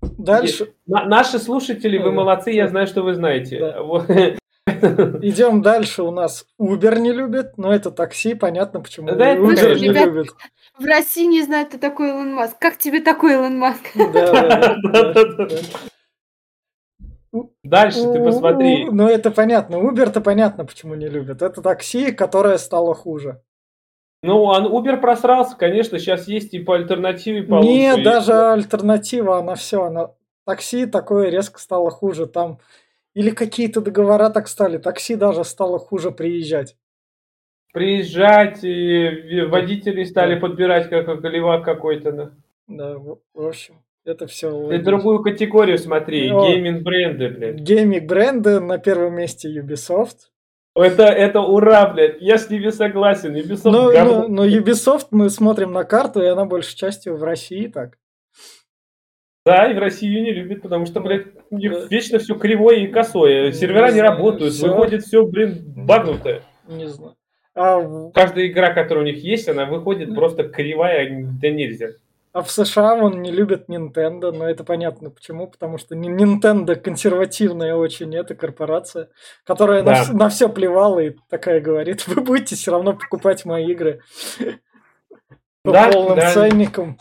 Дальше. наши слушатели, вы молодцы, я знаю, что вы знаете. Идем дальше. У нас Uber не любит, но это такси, понятно, почему да, Uber не ребят, любит. В России не знают, кто такой Илон Маск. Как тебе такой Илон Маск? Да, да, да. Дальше ты посмотри. Ну, это понятно. Uber-то понятно, почему не любят. Это такси, которое стало хуже. Ну, он Uber просрался, конечно, сейчас есть и по альтернативе получше. Нет, даже альтернатива, она все, она такси такое резко стало хуже. Там Или какие-то договора так стали, такси даже стало хуже приезжать. Приезжать, и водители стали подбирать как голевак какой-то. Да, да в, в общем, это все. Ты другую категорию смотри, гейминг-бренды, блядь. Гейминг-бренды на первом месте Ubisoft. Это, это ура, блядь, я с ними согласен. Ubisoft но, но, но Ubisoft мы смотрим на карту, и она большей частью в России так. Да, и в России ее не любят, потому что, блядь, у них вечно все кривое и косое. Сервера не, не работают, все... выходит все, блин, багнутое. Не знаю. А... Каждая игра, которая у них есть, она выходит просто кривая, да нельзя. А в США он не любит Nintendo, но это понятно почему, потому что Nintendo консервативная очень, это корпорация, которая да. на, на все плевала и такая говорит, вы будете все равно покупать мои игры по да, полным да. ценникам.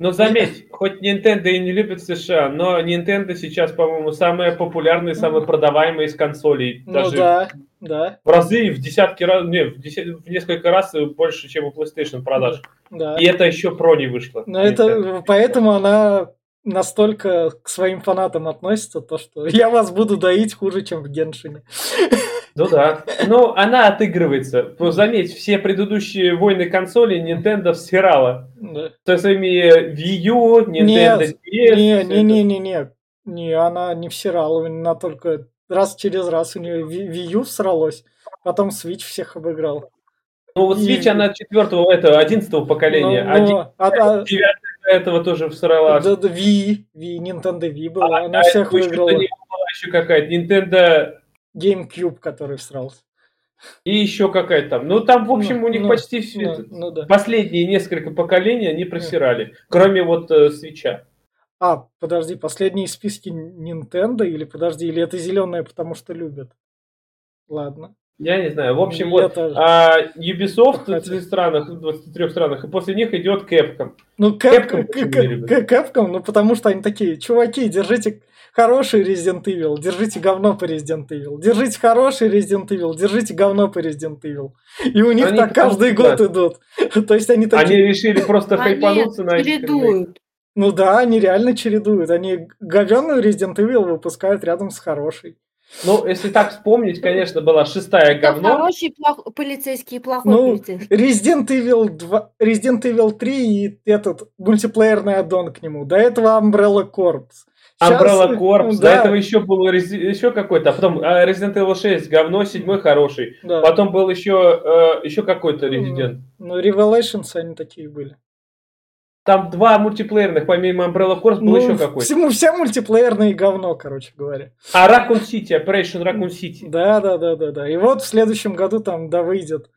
Но заметь, хоть Nintendo и не любит США, но Nintendo сейчас, по-моему, самая популярная, самая продаваемая из консолей. Ну даже да, да. В разы, в десятки раз, не, в, десят, в несколько раз больше, чем у PlayStation продаж. Да. И это еще про не вышло. Но это, поэтому она настолько к своим фанатам относится, то что я вас буду доить хуже, чем в Геншине. Ну да. Но она отыгрывается. Заметь, все предыдущие войны консолей Nintendo всирала. Да. Со своими Wii U, Nintendo Нет, DS. Не, не, не, не, не. Не, она не всирала. Она только раз через раз у нее Wii U всралось. Потом Switch всех обыграл. Ну вот Switch, и... она четвертого, это, одиннадцатого поколения. Ну, ну, а, а, этого тоже всрала. Да, да, Wii, Wii, Nintendo Wii была, а, она а всех выиграла. еще какая-то, Nintendo GameCube, который всрался. И еще какая-то там. Ну, там, в общем, ну, у них ну, почти все. Ну, ну, да. Последние несколько поколений они просирали. Кроме вот э, свеча. А, подожди, последние списки Nintendo или подожди, или это зеленое, потому что любят? Ладно. Я не знаю. В общем, Я вот тоже. а, Ubisoft в 30 странах, в 23 странах, и после них идет Capcom. Ну, Capcom, Capcom, Capcom, ну потому что они такие, чуваки, держите хороший Resident Evil, держите говно по Resident Evil, держите хороший Resident Evil, держите говно по Resident Evil. И у них они так каждый год да. идут. То есть они такие... Они решили просто хайпануться на чередуют. Ну да, они реально чередуют. Они говенную Resident Evil выпускают рядом с хорошей. Ну, если так вспомнить, конечно, была шестая говно. Хороший плох... полицейский и плохой ну, полицейский. Resident Evil, 2, Resident Evil 3 и этот мультиплеерный аддон к нему. До этого Umbrella Corps. Umbrella Corps, да. до этого еще был еще какой-то, а потом а, Resident Evil 6, говно, седьмой хороший. Да. Потом был еще, э, еще какой-то Resident. Ну, Revelations они такие были. Там два мультиплеерных, помимо Umbrella Corps, был ну, еще какой-то. Всему вся мультиплеерное говно, короче говоря. А Raccoon City, Operation Raccoon City. Да, да, да, да, да. И вот в следующем году там да выйдет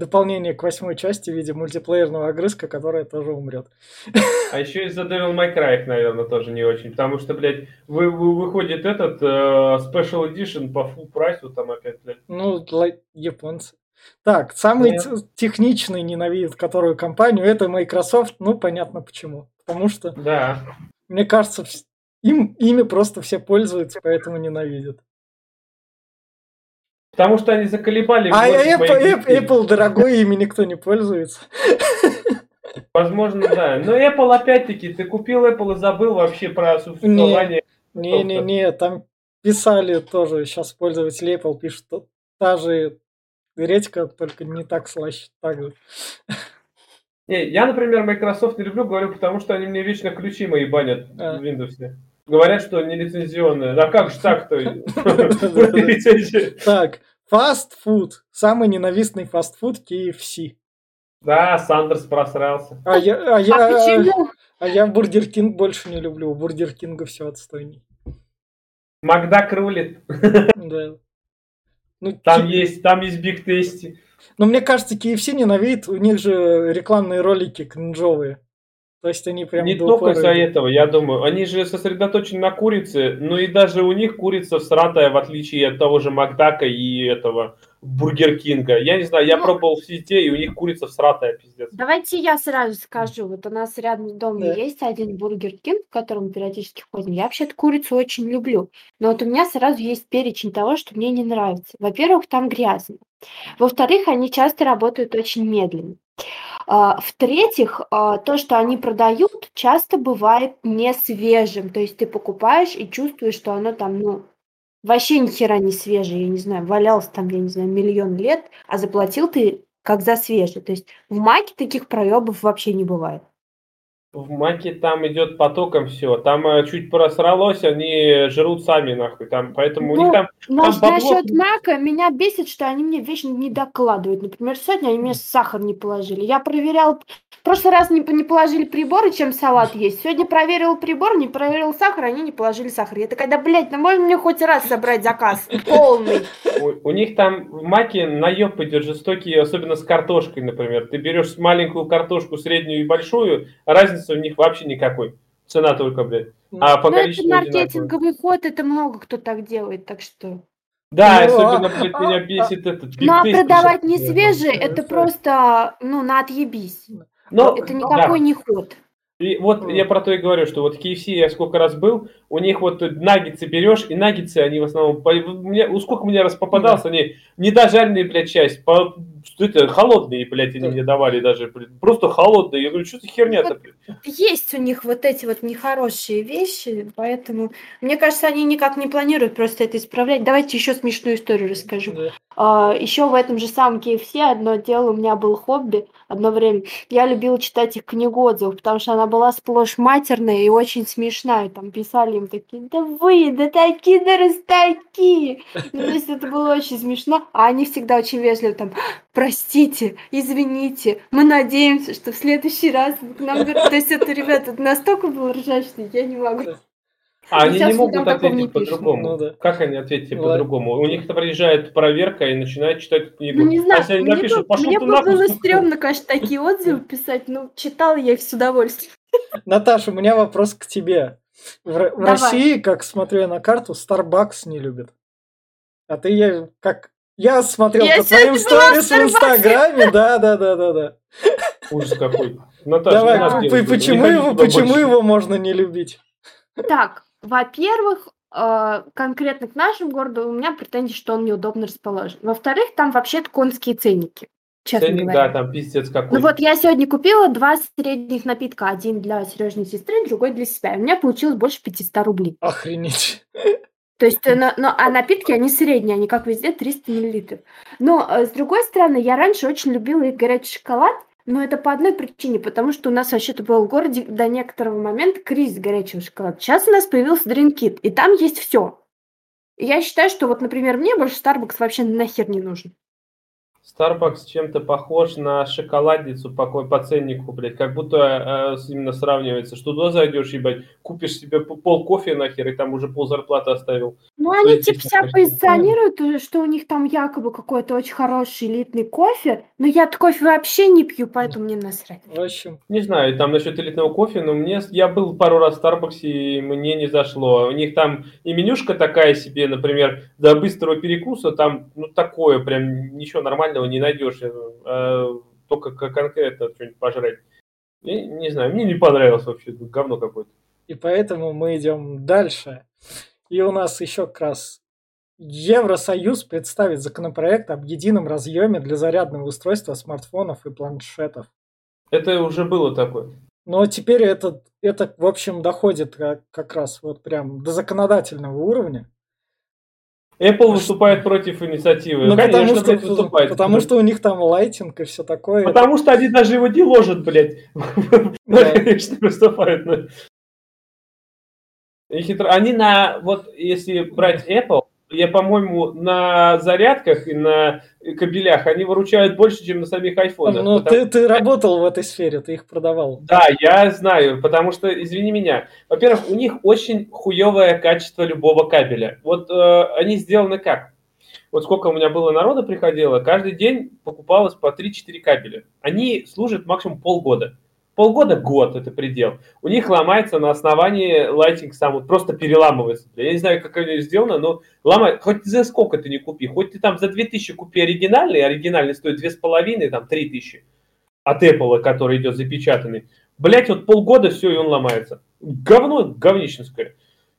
дополнение к восьмой части в виде мультиплеерного огрызка, которая тоже умрет. А еще из-за Devil May Cry, наверное, тоже не очень. Потому что, блядь, вы, вы, выходит этот э, Special Edition по full прайсу там опять, блядь. Ну, японцы. Так, самый Нет. техничный ненавидит которую компанию, это Microsoft. Ну, понятно почему. Потому что, да. мне кажется, им, ими просто все пользуются, поэтому ненавидят. Потому что они заколебали. А Apple, Apple, дорогой, ими никто не пользуется. Возможно, да. Но Apple, опять-таки, ты купил Apple и забыл вообще про существование. Не-не-не, там писали тоже, сейчас пользователи Apple пишут, та же редька, только не так слаще, так же. Не, я, например, Microsoft не люблю, говорю, потому что они мне вечно ключи мои банят а. в Windows. Говорят, что не лицензионные. А как же так-то? Так, фастфуд. Самый ненавистный фастфуд KFC. Да, Сандерс просрался. А я, а я, а почему? А я Burger King больше не люблю. У Burger King а все отстойней. Макдак рулит. Да. Ну, там ки... есть, там есть Big Tasty. Но мне кажется, KFC ненавидит, у них же рекламные ролики кринжовые. То есть они прям... Не только из-за этого, я думаю. Они же сосредоточены на курице, но и даже у них курица всратая, в отличие от того же Макдака и этого Бургер Кинга. Я не знаю, я ну, пробовал в сети, и у них курица всратая, пиздец. Давайте я сразу скажу. Вот у нас рядом дома да. есть один Burger King, в котором мы периодически ходим. Я вообще-то курицу очень люблю. Но вот у меня сразу есть перечень того, что мне не нравится. Во-первых, там грязно. Во-вторых, они часто работают очень медленно. А, в-третьих, а, то, что они продают, часто бывает не свежим. То есть ты покупаешь и чувствуешь, что оно там, ну, вообще ни хера не свежий, я не знаю, валялся там, я не знаю, миллион лет, а заплатил ты как за свежий. То есть в маке таких проебов вообще не бывает. В маке там идет потоком все. Там э, чуть просралось, они жрут сами нахуй. Там, поэтому ну, у них там. Может, там бабло... насчет мака меня бесит, что они мне вечно не докладывают. Например, сегодня они мне сахар не положили. Я проверял. В прошлый раз не, не положили приборы, чем салат есть. Сегодня проверил прибор, не проверил сахар, они не положили сахар. Я такая, да, блядь, ну можно мне хоть раз собрать заказ полный? У, у них там в маке наеб идет жестокий, особенно с картошкой, например. Ты берешь маленькую картошку, среднюю и большую, разница разницы у них вообще никакой. Цена только, блядь. А по Но ну, количеству это маркетинговый ход, это много кто так делает, так что... Да, ну, особенно, блядь, а, меня а, бесит а, этот... Ну, а продавать не свежие, это просто, ну, на отъебись. Но, это никакой да. не ход. И вот mm. я про то и говорю, что вот KFC я сколько раз был, у них вот наггетсы берешь, и наггетсы, они в основном, мне, сколько мне раз попадался, mm. они недожаренные, блядь, часть, по, что это, холодные, блядь, они mm. мне давали даже, блядь, просто холодные. Я говорю, что за херня-то, блядь? Есть у них вот эти вот нехорошие вещи, поэтому, мне кажется, они никак не планируют просто это исправлять. Давайте еще смешную историю расскажу. Mm. А, еще в этом же самом KFC одно дело, у меня был хобби одно время. Я любила читать их книгу отзывов, потому что она была сплошь матерная и очень смешная. Там писали им такие, да вы, да такие, да растаки. Ну, то есть это было очень смешно. А они всегда очень вежливо там, простите, извините, мы надеемся, что в следующий раз к нам... То есть это, ребята, настолько было ржать, что я не могу. А они не могут ответить по-другому. Ну, да. Как они ответить вот. по-другому? У них приезжает проверка и начинает читать книгу. Ну, не знаю, а мне, напишут, бы, мне бы было стрёмно, конечно, такие отзывы писать, но читала я их с удовольствием. Наташа, у меня вопрос к тебе. В, в России, как смотрю я на карту, Starbucks не любят. А ты я как я смотрел я по твоим сторис в Инстаграме, да, да, да, да, да. Ужас какой. Наташа, Давай, почему его, почему его можно не любить? Так, во-первых, э, конкретно к нашему городу у меня претензии, что он неудобно расположен. Во-вторых, там вообще-то конские ценники. Честно Ценник, говоря. да, там пиздец какой. Ну вот я сегодня купила два средних напитка. Один для Сережной сестры, другой для себя. у меня получилось больше 500 рублей. Охренеть. То есть, но, э, но, а напитки, они средние, они как везде 300 миллилитров. Но, э, с другой стороны, я раньше очень любила их горячий шоколад, но это по одной причине, потому что у нас вообще-то был в городе до некоторого момента кризис горячего шоколада. Сейчас у нас появился дринкит, и там есть все. Я считаю, что вот, например, мне больше Starbucks вообще нахер не нужен. Starbucks чем-то похож на шоколадницу по, по ценнику, блядь, как будто э, именно сравнивается, что туда зайдешь, ебать, купишь себе пол кофе нахер, и там уже пол зарплаты оставил. Ну, они типа себя позиционируют, э, что у них там якобы какой-то очень хороший элитный кофе, но я кофе вообще не пью, поэтому мне насрать. В общем, не знаю, там насчет элитного кофе, но мне, я был пару раз в Starbucks, и мне не зашло. У них там и менюшка такая себе, например, до быстрого перекуса, там, ну, такое, прям ничего нормального нормального не найдешь, э, только конкретно что-нибудь пожрать. Я не знаю, мне не понравилось вообще, говно какое-то. И поэтому мы идем дальше. И у нас еще как раз Евросоюз представит законопроект об едином разъеме для зарядного устройства смартфонов и планшетов. Это уже было такое. Но теперь это, это в общем, доходит как, как раз вот прям до законодательного уровня. Apple выступает против инициативы. Ну, Конечно, потому, что, выступает. потому что у них там лайтинг и все такое. Потому что они даже его не ложат, блядь. Конечно, выступают. Они на, вот если брать Apple, я, по-моему, на зарядках и на кабелях они выручают больше, чем на самих айфонах. Ну, потому... ты, ты работал в этой сфере, ты их продавал. Да, я знаю, потому что, извини меня, во-первых, у них очень хуевое качество любого кабеля. Вот э, они сделаны как? Вот сколько у меня было народа приходило, каждый день покупалось по 3-4 кабеля. Они служат максимум полгода полгода, год это предел. У них ломается на основании лайтинг сам, вот просто переламывается. Я не знаю, как это сделано, но ломает. Хоть за сколько ты не купи, хоть ты там за 2000 купи оригинальный, оригинальный стоит 2,5, там 3000 от Apple, который идет запечатанный. Блять, вот полгода все, и он ломается. Говно говнищенское.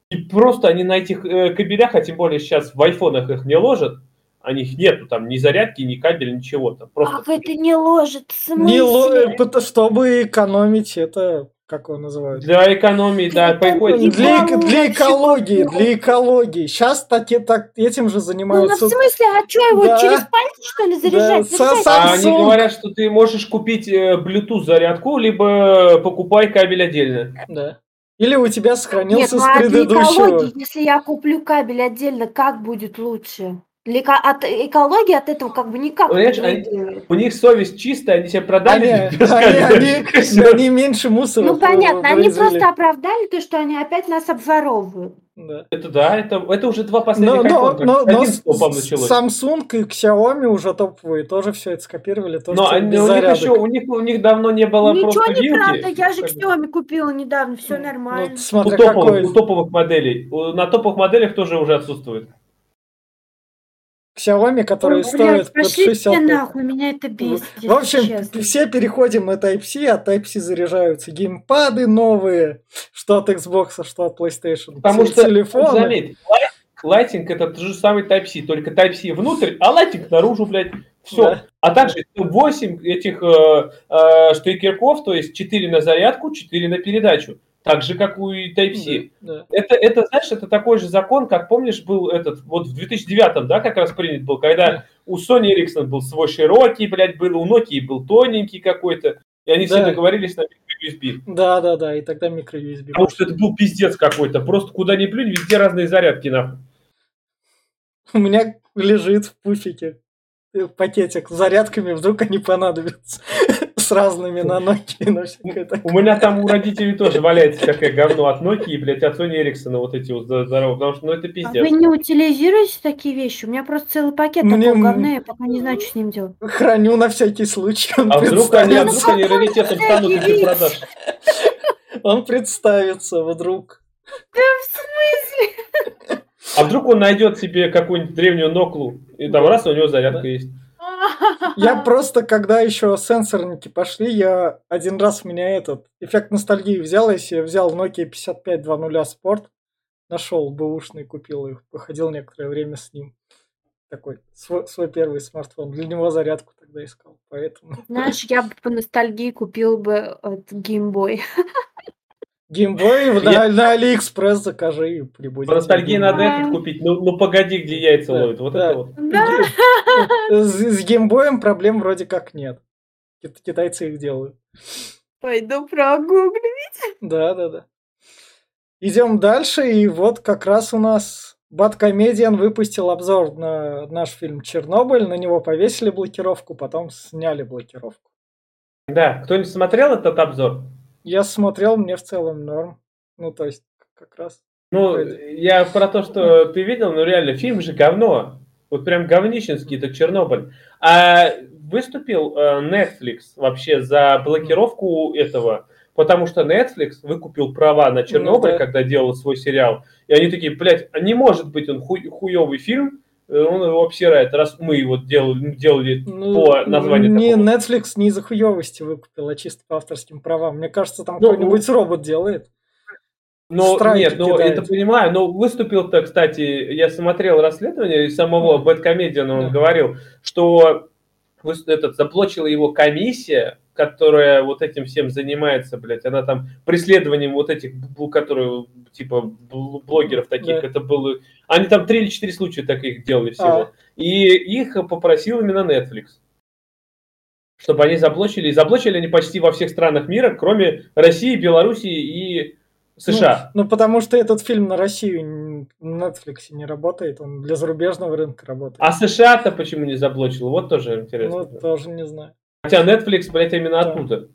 И просто они на этих э, кабелях, а тем более сейчас в айфонах их не ложат, о них нету там ни зарядки, ни кабеля, ничего там. Просто... А в это не ложит смысл? Не ложит, чтобы экономить это как его называют? Для экономии, да, Для, для экологии, для экологии. Сейчас таки, так, этим же занимаются. Ну, в смысле, а что, его да. через пальцы, что ли, заряжать? Да. заряжать? А они говорят, что ты можешь купить э, Bluetooth зарядку, либо покупай кабель отдельно. Да. Или у тебя сохранился Нет, с предыдущего. Экологии, если я куплю кабель отдельно, как будет лучше? От экологии от этого как бы никак Понимаешь, не они, У них совесть чистая, они себе продали. Они, они, они, они меньше мусора. Ну понятно, они просто оправдали то, что они опять нас обворовывают. Да. Это да, это, это уже два последних но, но, но, но Samsung и Xiaomi уже топовые, тоже все это скопировали. Тоже но они, у, них еще, у, них, у них давно не было Ничего просто не правда, я же Xiaomi купила недавно, все ну, нормально. Ну, смотря у, топовых, какой... у топовых моделей. На топовых моделях тоже уже отсутствует. Xiaomi, которые Ой, стоят под 60... нахуй, меня это бесит. В общем, честно. все переходим на Type-C, а Type-C заряжаются геймпады новые, что от Xbox, что от PlayStation. Потому что, телефоны. заметь, Lighting это тот же самый Type-C, только Type-C внутрь, а Lighting наружу, блядь. Все. Да. А также 8 этих э, э, штекерков, то есть 4 на зарядку, 4 на передачу. Так же, как у Type-C. Да, да. Это, это, знаешь, это такой же закон, как, помнишь, был этот, вот в 2009, да, как раз принят был, когда да. у Sony Ericsson был свой широкий, блядь, был, у Nokia был тоненький какой-то, и они да. все договорились на micro-USB. Да, да, да, и тогда micro-USB. Потому что это был пиздец какой-то, просто куда ни плюнь, везде разные зарядки, нахуй. У меня лежит в пуфике пакетик с зарядками, вдруг они понадобятся с разными на Nokia. На у меня там у родителей тоже валяется всякое говно от Nokia, блядь, от Sony Ericsson, вот эти вот здоровые, потому что, ну, это пиздец. А вы не утилизируете такие вещи? У меня просто целый пакет Мне... такого говна, я пока не знаю, что с ним делать. Храню на всякий случай. а вдруг они, а вдруг они раритетом станут из продаж? Он представится вдруг. Да в смысле? А вдруг он найдет себе какую-нибудь древнюю Ноклу, и там раз у него зарядка есть. Я просто, когда еще сенсорники пошли, я один раз у меня этот эффект ностальгии взял, если я взял Nokia 5520 Sport, нашел бэушный, купил их, походил некоторое время с ним. Такой свой, свой первый смартфон. Для него зарядку тогда искал, поэтому... Знаешь, я бы по ностальгии купил бы от Game Boy. Game Boy на, на Алиэкспресс закажи и прибудет. По ностальгии надо этот купить. Ну, ну погоди, где яйца ловят. Вот да. это вот. Да. С, с геймбоем проблем вроде как нет. Китайцы их делают. Пойду прогуглить. Да, да, да. Идем дальше, и вот как раз у нас BadComedian выпустил обзор на наш фильм «Чернобыль», на него повесили блокировку, потом сняли блокировку. Да, кто-нибудь смотрел этот обзор? Я смотрел, мне в целом норм. Ну, то есть, как раз. Ну, я про то, что ты видел, ну реально, фильм же говно. Вот прям говнищенский, это Чернобыль. А выступил э, Netflix вообще за блокировку этого, потому что Netflix выкупил права на Чернобыль, ну, да. когда делал свой сериал. И они такие, блядь, а не может быть он хуй, хуевый фильм, он его обсирает, раз мы его делали, делали ну, по названию. Не такого. Netflix не из-за хуевости выкупил, а чисто по авторским правам. Мне кажется, там ну, какой-нибудь ну, робот делает. Ну, нет, ну, это понимаю, но выступил-то, кстати, я смотрел расследование самого Бэткомедиана, он да. говорил, что этот, заблочила его комиссия, которая вот этим всем занимается, блядь, она там преследованием вот этих, которые, типа, блогеров таких, да. это было... Они там три или четыре случая таких делали всего. А. И их попросил именно Netflix. Чтобы они заблочили. И заблочили они почти во всех странах мира, кроме России, Белоруссии и США. Ну, ну, потому что этот фильм на Россию на Netflix не работает, он для зарубежного рынка работает. А США-то почему не заблочил? Вот тоже интересно. Ну, тоже не знаю. Хотя Netflix, блядь, именно да. оттуда.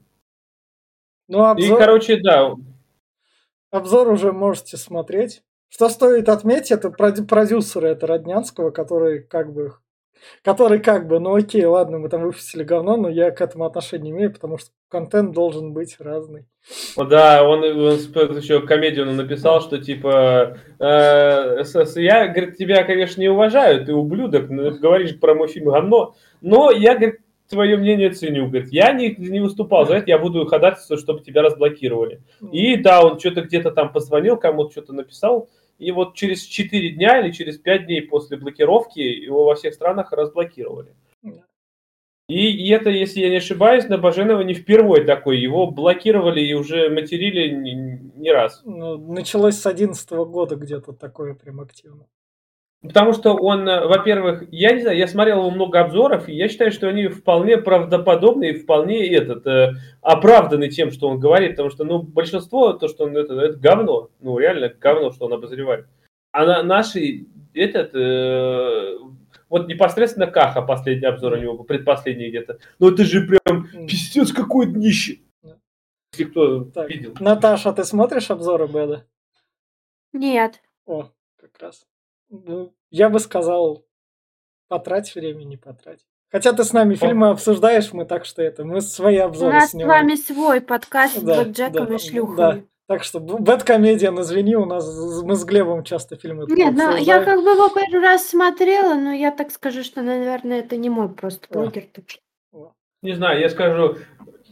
Ну, обзор... И, короче, да. Обзор уже можете смотреть. Что стоит отметить, это продюсеры это Роднянского, который как бы который как бы, ну окей, ладно, мы там выпустили говно, но я к этому отношения не имею, потому что контент должен быть разный. Да, он, он еще комедию написал, что типа э, я, говорит, тебя, конечно, не уважаю, ты ублюдок, говоришь про мой фильм говно, но я, говорит, твое мнение ценю. Говорит, я не, не выступал за это, я буду ходатайствовать, чтобы тебя разблокировали. И да, он что-то где-то там позвонил, кому-то что-то написал, и вот через 4 дня или через 5 дней после блокировки его во всех странах разблокировали. И, и это, если я не ошибаюсь, на Баженова не впервые такой. Его блокировали и уже материли не, не раз. Ну, началось с 2011 года где-то такое прям активно. Потому что он, э, во-первых, я не знаю, я смотрел его много обзоров, и я считаю, что они вполне правдоподобны и вполне этот, э, оправданы тем, что он говорит, потому что, ну, большинство, то, что он, это, это говно, ну, реально говно, что он обозревает. А на, наши, этот, э, вот непосредственно Каха, последний обзор у него, предпоследний где-то, ну, это же прям пиздец какой днище. Если кто так, видел. Наташа, ты смотришь обзоры Беда? Нет. О, как раз. Ну, я бы сказал, потрать время, не потрать. Хотя ты с нами фильмы обсуждаешь, мы так что это, мы свои обзоры У нас снимаем. с вами свой подкаст да, с Джеком да, и шлюхами. Да. Так что Бэткомедиан, извини, у нас мы с Глебом часто фильмы Нет, ну я как бы его первый раз смотрела, но я так скажу, что, наверное, это не мой просто блогер. Не знаю, я скажу,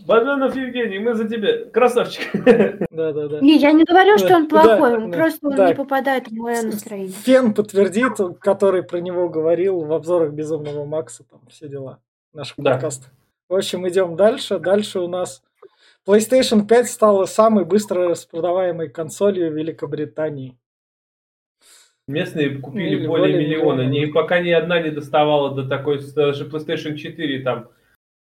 Богданов Евгений, мы за тебя. Красавчик. Да, да, да. Не, я не говорю, что он плохой, он просто он не попадает в мое настроение. Фен подтвердит, который про него говорил в обзорах Безумного Макса, там все дела наших да. подкастов. В общем, идем дальше. Дальше у нас PlayStation 5 стала самой быстро распродаваемой консолью Великобритании. Местные купили Или более, более миллиона. миллиона. Ни, пока ни одна не доставала до такой, даже PlayStation 4 там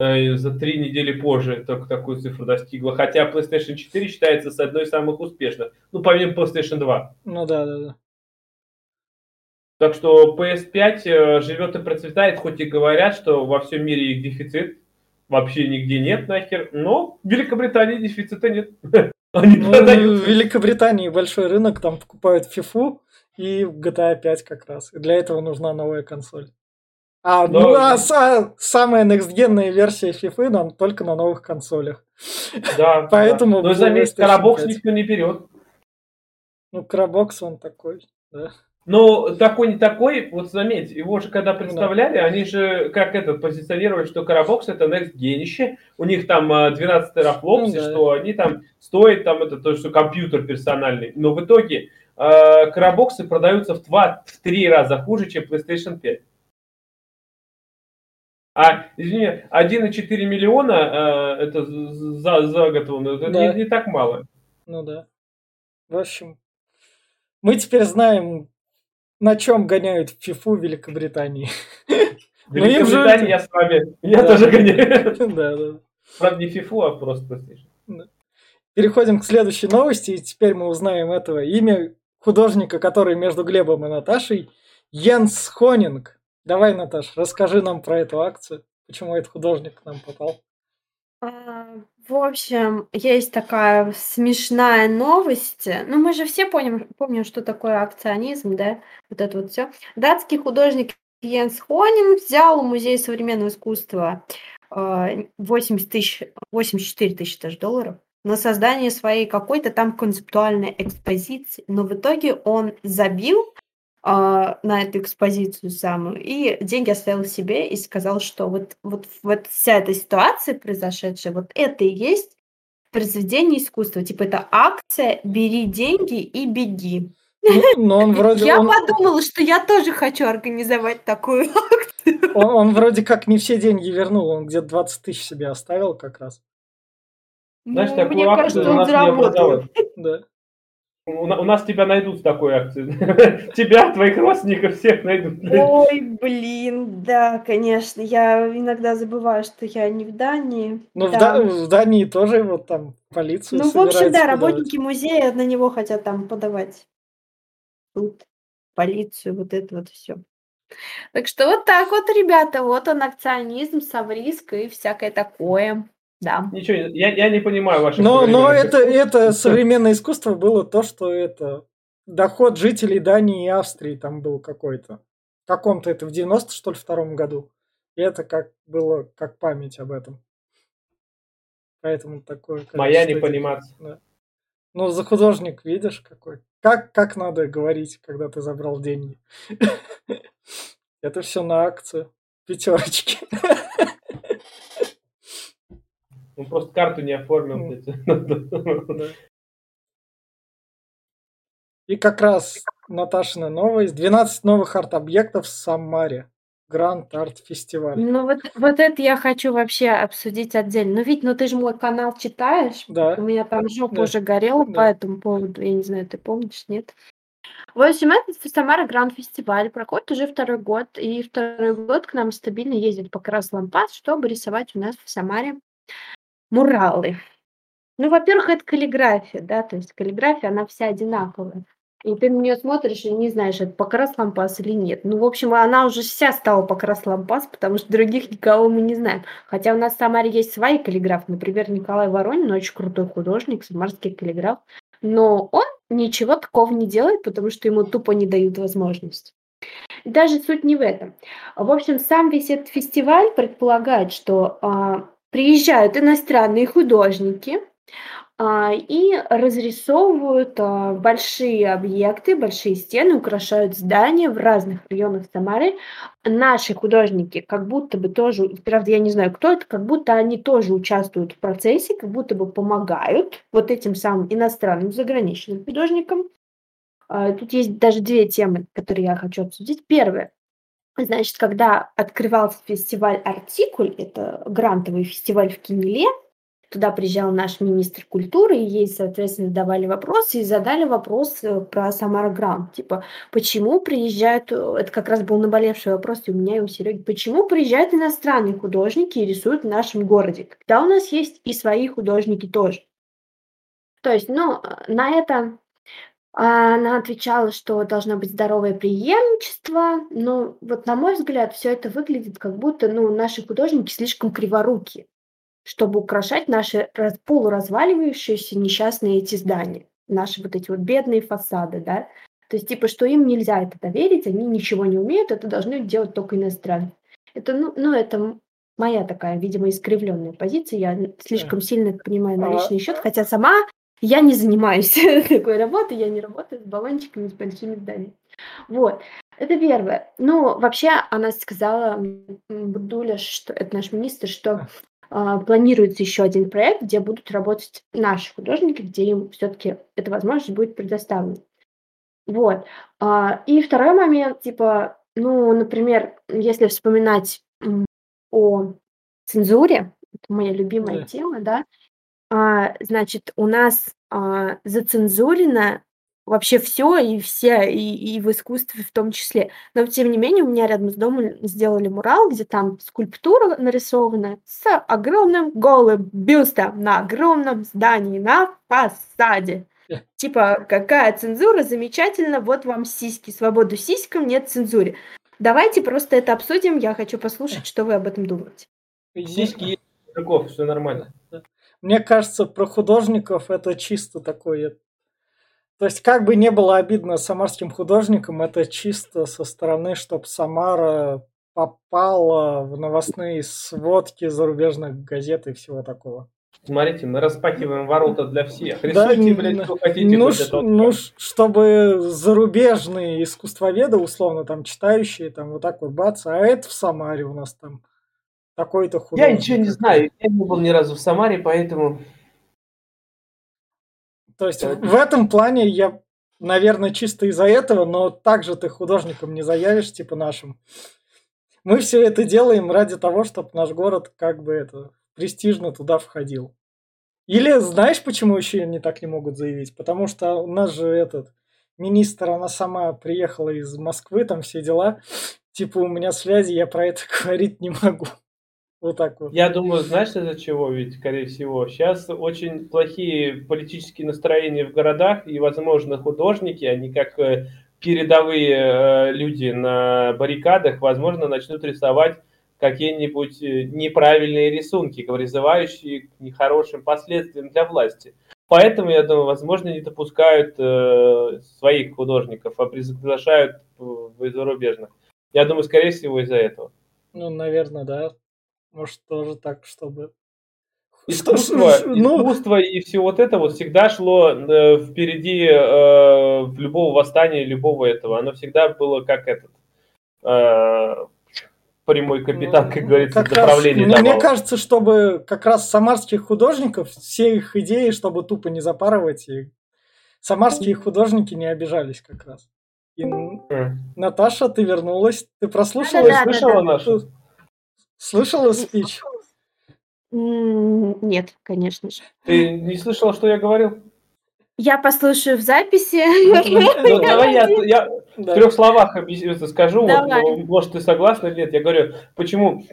за три недели позже только такую цифру достигла. Хотя PlayStation 4 считается с одной из самых успешных. Ну, помимо PlayStation 2. Ну да, да, да. Так что PS5 э, живет и процветает, хоть и говорят, что во всем мире их дефицит. Вообще нигде нет нахер. Но в Великобритании дефицита нет. Они ну, продают. В Великобритании большой рынок, там покупают FIFA и GTA 5 как раз. И для этого нужна новая консоль. А, Но... ну, а са- самая некстгенная версия FIFA нам только на новых консолях. Да. Поэтому... Да. Но заметь, Карабокс никто не берет. Ну, Карабокс он такой, да. Но такой не такой, вот заметь, его же когда представляли, да. они же как это позиционировали, что Карабокс это next генище, у них там 12 терафлопс, ну, да. что они там стоят там это то, что компьютер персональный. Но в итоге э, Карабоксы продаются в 2-3 раза хуже, чем PlayStation 5. А, извини, 1,4 миллиона э, это за, за год, это да. не, не так мало. Ну да. В общем, мы теперь знаем, на чем гоняют фифу в Великобритании. В ну, Великобритании я с вами, я тоже гоняю. Да, да. Правда, не фифу, а просто Переходим к следующей новости, и теперь мы узнаем этого имя художника, который между Глебом и Наташей, Йенс Хонинг. Давай, Наташ, расскажи нам про эту акцию, почему этот художник к нам попал. А, в общем, есть такая смешная новость. Ну, мы же все помним, помним, что такое акционизм, да? Вот это вот все. Датский художник Йенс Хонин взял у Музея современного искусства 80 а, тысяч, 84 тысячи даже долларов на создание своей какой-то там концептуальной экспозиции, но в итоге он забил на эту экспозицию самую, и деньги оставил себе и сказал, что вот, вот, вот вся эта ситуация произошедшая, вот это и есть произведение искусства. Типа это акция «Бери деньги и беги». Ну, но он вроде, я он... подумала, что я тоже хочу организовать такую акцию. Он, он вроде как не все деньги вернул, он где-то 20 тысяч себе оставил как раз. Знаешь, ну, мне кажется, он заработал. Да. У, у нас тебя найдут с такой акцией. Тебя, твоих родственников, всех найдут. Ой, блин, да, конечно. Я иногда забываю, что я не в Дании. Ну, да. в, в Дании тоже вот там полицию Ну, в общем, да, работники музея на него хотят там подавать тут полицию, вот это вот все. Так что вот так вот, ребята, вот он акционизм, совриск и всякое такое. Да. Ничего, я, я не понимаю ваших Но, но это, это современное искусство было то, что это доход жителей Дании и Австрии там был какой-то. В каком-то это в 90 что ли втором году. И это как было как память об этом. Поэтому такое... Моя не понимать. Да. Ну, за художник видишь какой. Как, как надо говорить, когда ты забрал деньги? Это все на акцию. Пятерочки. Он просто карту не оформил. И как раз Наташина новость. 12 новых арт-объектов в Самаре. Гранд Арт Фестиваль. Ну вот, вот это я хочу вообще обсудить отдельно. Ну ведь, ну ты же мой канал читаешь. Да. У меня там жопа Да. уже горела Да. по этому поводу. Я не знаю, ты помнишь, нет? В общем, этот Самара Гранд Фестиваль проходит уже второй год, и второй год к нам стабильно ездит Покрас Лампас, чтобы рисовать у нас в Самаре муралы. Ну, во-первых, это каллиграфия, да, то есть каллиграфия, она вся одинаковая. И ты на нее смотришь и не знаешь, это Покрас Лампас или нет. Ну, в общем, она уже вся стала Покрас Лампас, потому что других никого мы не знаем. Хотя у нас в Самаре есть свои каллиграфы. Например, Николай Воронин, очень крутой художник, самарский каллиграф. Но он ничего такого не делает, потому что ему тупо не дают возможность. Даже суть не в этом. В общем, сам весь этот фестиваль предполагает, что а, приезжают иностранные художники а, и разрисовывают а, большие объекты, большие стены, украшают здания в разных районах Самары. Наши художники как будто бы тоже, правда, я не знаю, кто это, как будто они тоже участвуют в процессе, как будто бы помогают вот этим самым иностранным заграничным художникам. А, Тут есть даже две темы, которые я хочу обсудить. Первое. Значит, когда открывался фестиваль «Артикуль», это грантовый фестиваль в Кинеле, туда приезжал наш министр культуры, и ей, соответственно, давали вопросы, и задали вопрос э, про Самара Грант. Типа, почему приезжают, э, это как раз был наболевший вопрос и у меня, и у Сереги, почему приезжают иностранные художники и рисуют в нашем городе, когда у нас есть и свои художники тоже. То есть, ну, на это а, она отвечала, что должно быть здоровое преемничество. Но вот на мой взгляд, все это выглядит как будто ну, наши художники слишком криворуки, чтобы украшать наши раз- полуразваливающиеся несчастные эти здания, наши вот эти вот бедные фасады, да. То есть, типа, что им нельзя это доверить, они ничего не умеют, это должны делать только иностранцы. Это, ну, ну, это моя такая, видимо, искривленная позиция. Я слишком сильно понимаю на личный счет, хотя сама я не занимаюсь такой работой, я не работаю с баллончиками, с большими зданиями. Вот, это первое. Ну, вообще, она сказала, Будуля, что это наш министр, что а, планируется еще один проект, где будут работать наши художники, где им все-таки эта возможность будет предоставлена. Вот. А, И второй момент, типа, ну, например, если вспоминать о цензуре, это моя любимая Да. тема, да, а, значит, у нас а, зацензурено вообще все и все, и, и в искусстве в том числе. Но тем не менее, у меня рядом с домом сделали мурал, где там скульптура нарисована с огромным голым бюстом на огромном здании на фасаде. Типа, какая цензура, замечательно, вот вам сиськи, свободу сиськам, нет цензуре. Давайте просто это обсудим, я хочу послушать, что вы об этом думаете. Сиськи есть все нормально. Мне кажется, про художников это чисто такое. То есть, как бы не было обидно самарским художникам, это чисто со стороны, чтобы Самара попала в новостные сводки зарубежных газет и всего такого. Смотрите, мы распахиваем ворота для всех. Да, Рисуйте, н- блядь, что хотите. Ну, ш- ну, чтобы зарубежные искусствоведы, условно, там, читающие, там, вот так вот бац, а это в Самаре у нас там такой-то Я художник. ничего не знаю, я не был ни разу в Самаре, поэтому... То есть Да. в этом плане я, наверное, чисто из-за этого, но также ты художником не заявишь, типа нашим. Мы все это делаем ради того, чтобы наш город как бы это престижно туда входил. Или знаешь, почему еще они так не могут заявить? Потому что у нас же этот министр, она сама приехала из Москвы, там все дела. Типа у меня связи, я про это говорить не могу. Вот так вот. Я думаю, знаешь, из-за чего ведь, скорее всего, сейчас очень плохие политические настроения в городах, и, возможно, художники, они как э, передовые э, люди на баррикадах, возможно, начнут рисовать какие-нибудь э, неправильные рисунки, вызывающие к нехорошим последствиям для власти. Поэтому, я думаю, возможно, не допускают э, своих художников, а приглашают э, зарубежных. Я думаю, скорее всего, из-за этого. Ну, наверное, да. Может, тоже так, чтобы... Что- Искусство, ну, искусство и все вот это вот всегда шло э, впереди э, в любого восстания, любого этого. Оно всегда было как этот э, прямой капитан, Ну, как говорится, как раз, направление ну, Мне кажется, чтобы как раз самарских художников, все их идеи, чтобы тупо не запарывать, и самарские художники не обижались как раз. И... Mm. Наташа, ты вернулась? Ты прослушала? Да, да, слышала да, да. нашу? Слышала спич? Нет, конечно же. Ты не слышала, что я говорил? Я послушаю в записи. Ну, давай я, я в трех словах скажу. Вот, может, ты согласна или нет. Я говорю, почему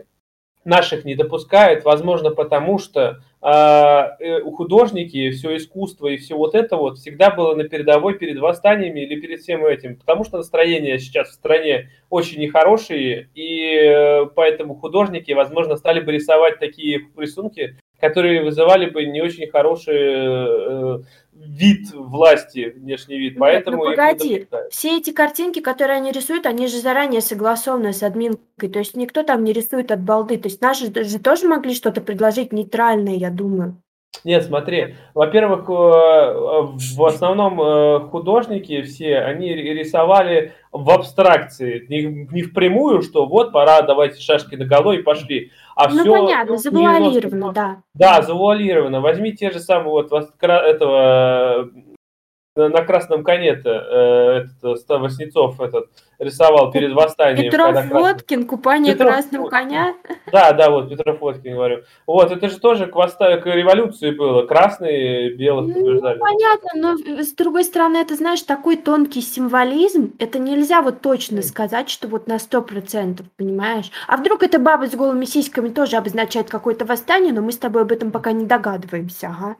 наших не допускают, возможно, потому что а, э, у художники все искусство и все вот это вот всегда было на передовой перед восстаниями или перед всем этим, потому что настроения сейчас в стране очень нехорошие, и э, поэтому художники, возможно, стали бы рисовать такие рисунки, которые вызывали бы не очень хороший э, вид власти, внешний вид. Нет, Поэтому ну погоди, все эти картинки, которые они рисуют, они же заранее согласованы с админкой, то есть никто там не рисует от балды, то есть наши же тоже могли что-то предложить нейтральное, я думаю. Нет, смотри, во-первых, э, в основном э, художники все, они рисовали в абстракции, не, впрямую, что вот пора, давайте шашки на голову и пошли. А ну, все, понятно, завуалировано, да. Да, завуалировано. Возьми те же самые вот этого на красном коне-то э, этот, э, Васнецов этот рисовал перед восстанием. Петров Водкин, купание Петров... красного коня. Да, да, вот Петров Водкин говорю. Вот, это же тоже к, восста... к революции было. Красные, белых ну, понятно, но с другой стороны, это, знаешь, такой тонкий символизм, это нельзя вот точно сказать, что вот на сто процентов, понимаешь? А вдруг эта баба с голыми сиськами тоже обозначает какое-то восстание, но мы с тобой об этом пока не догадываемся, ага.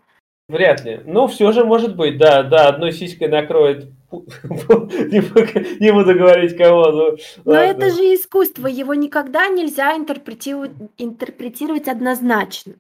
Вряд ли. Но все же может быть, да, да, одной сиськой накроет. Не буду говорить кого, но. Но это же искусство, его никогда нельзя интерпретировать, интерпретировать однозначно.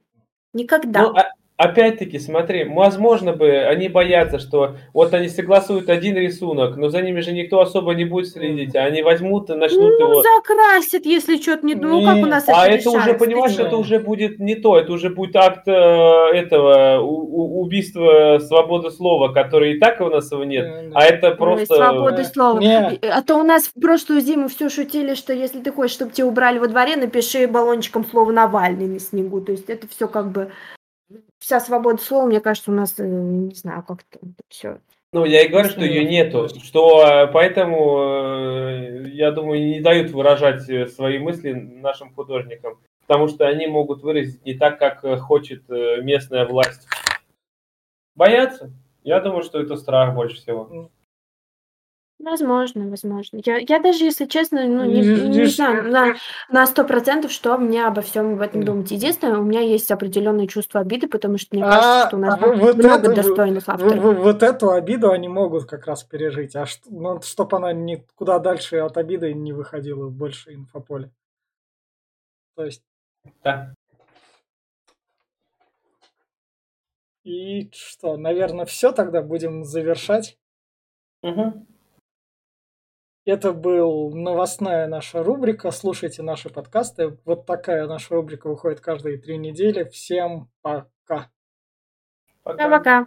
Никогда. Ну, а, Опять-таки, смотри, возможно бы они боятся, что вот они согласуют один рисунок, но за ними же никто особо не будет следить, а они возьмут и начнут ну, его... закрасят, если что-то не... Ну, как у нас А это, это уже, понимаешь, это уже будет не то, это уже будет акт э, этого у, убийства свободы слова, который и так у нас его нет, а это просто... Ой, свободы слова. Нет. А то у нас в прошлую зиму все шутили, что если ты хочешь, чтобы тебя убрали во дворе, напиши баллончиком слово Навальный на снегу, то есть это все как бы вся свобода слова, мне кажется, у нас, э, не знаю, как-то все. Ну, я и говорю, что ее нету, что э, поэтому, э, я думаю, не дают выражать свои мысли нашим художникам, потому что они могут выразить не так, как хочет местная власть. Боятся? Я думаю, что это страх больше всего. Возможно, возможно. Я, я даже, если честно, ну, не, не знаю на, на сто процентов, что мне обо всем об этом думать. Единственное, у меня есть определенное чувство обиды, потому что мне кажется, а, что у нас а, вот много это, достойных авторов. Вот, вот эту обиду они могут как раз пережить, а что, ну, чтобы она никуда дальше от обиды не выходила в больше инфополе. То есть... Да. И что, наверное, все тогда будем завершать. Угу. Это был новостная наша рубрика. Слушайте наши подкасты. Вот такая наша рубрика выходит каждые три недели. Всем пока. Пока-пока.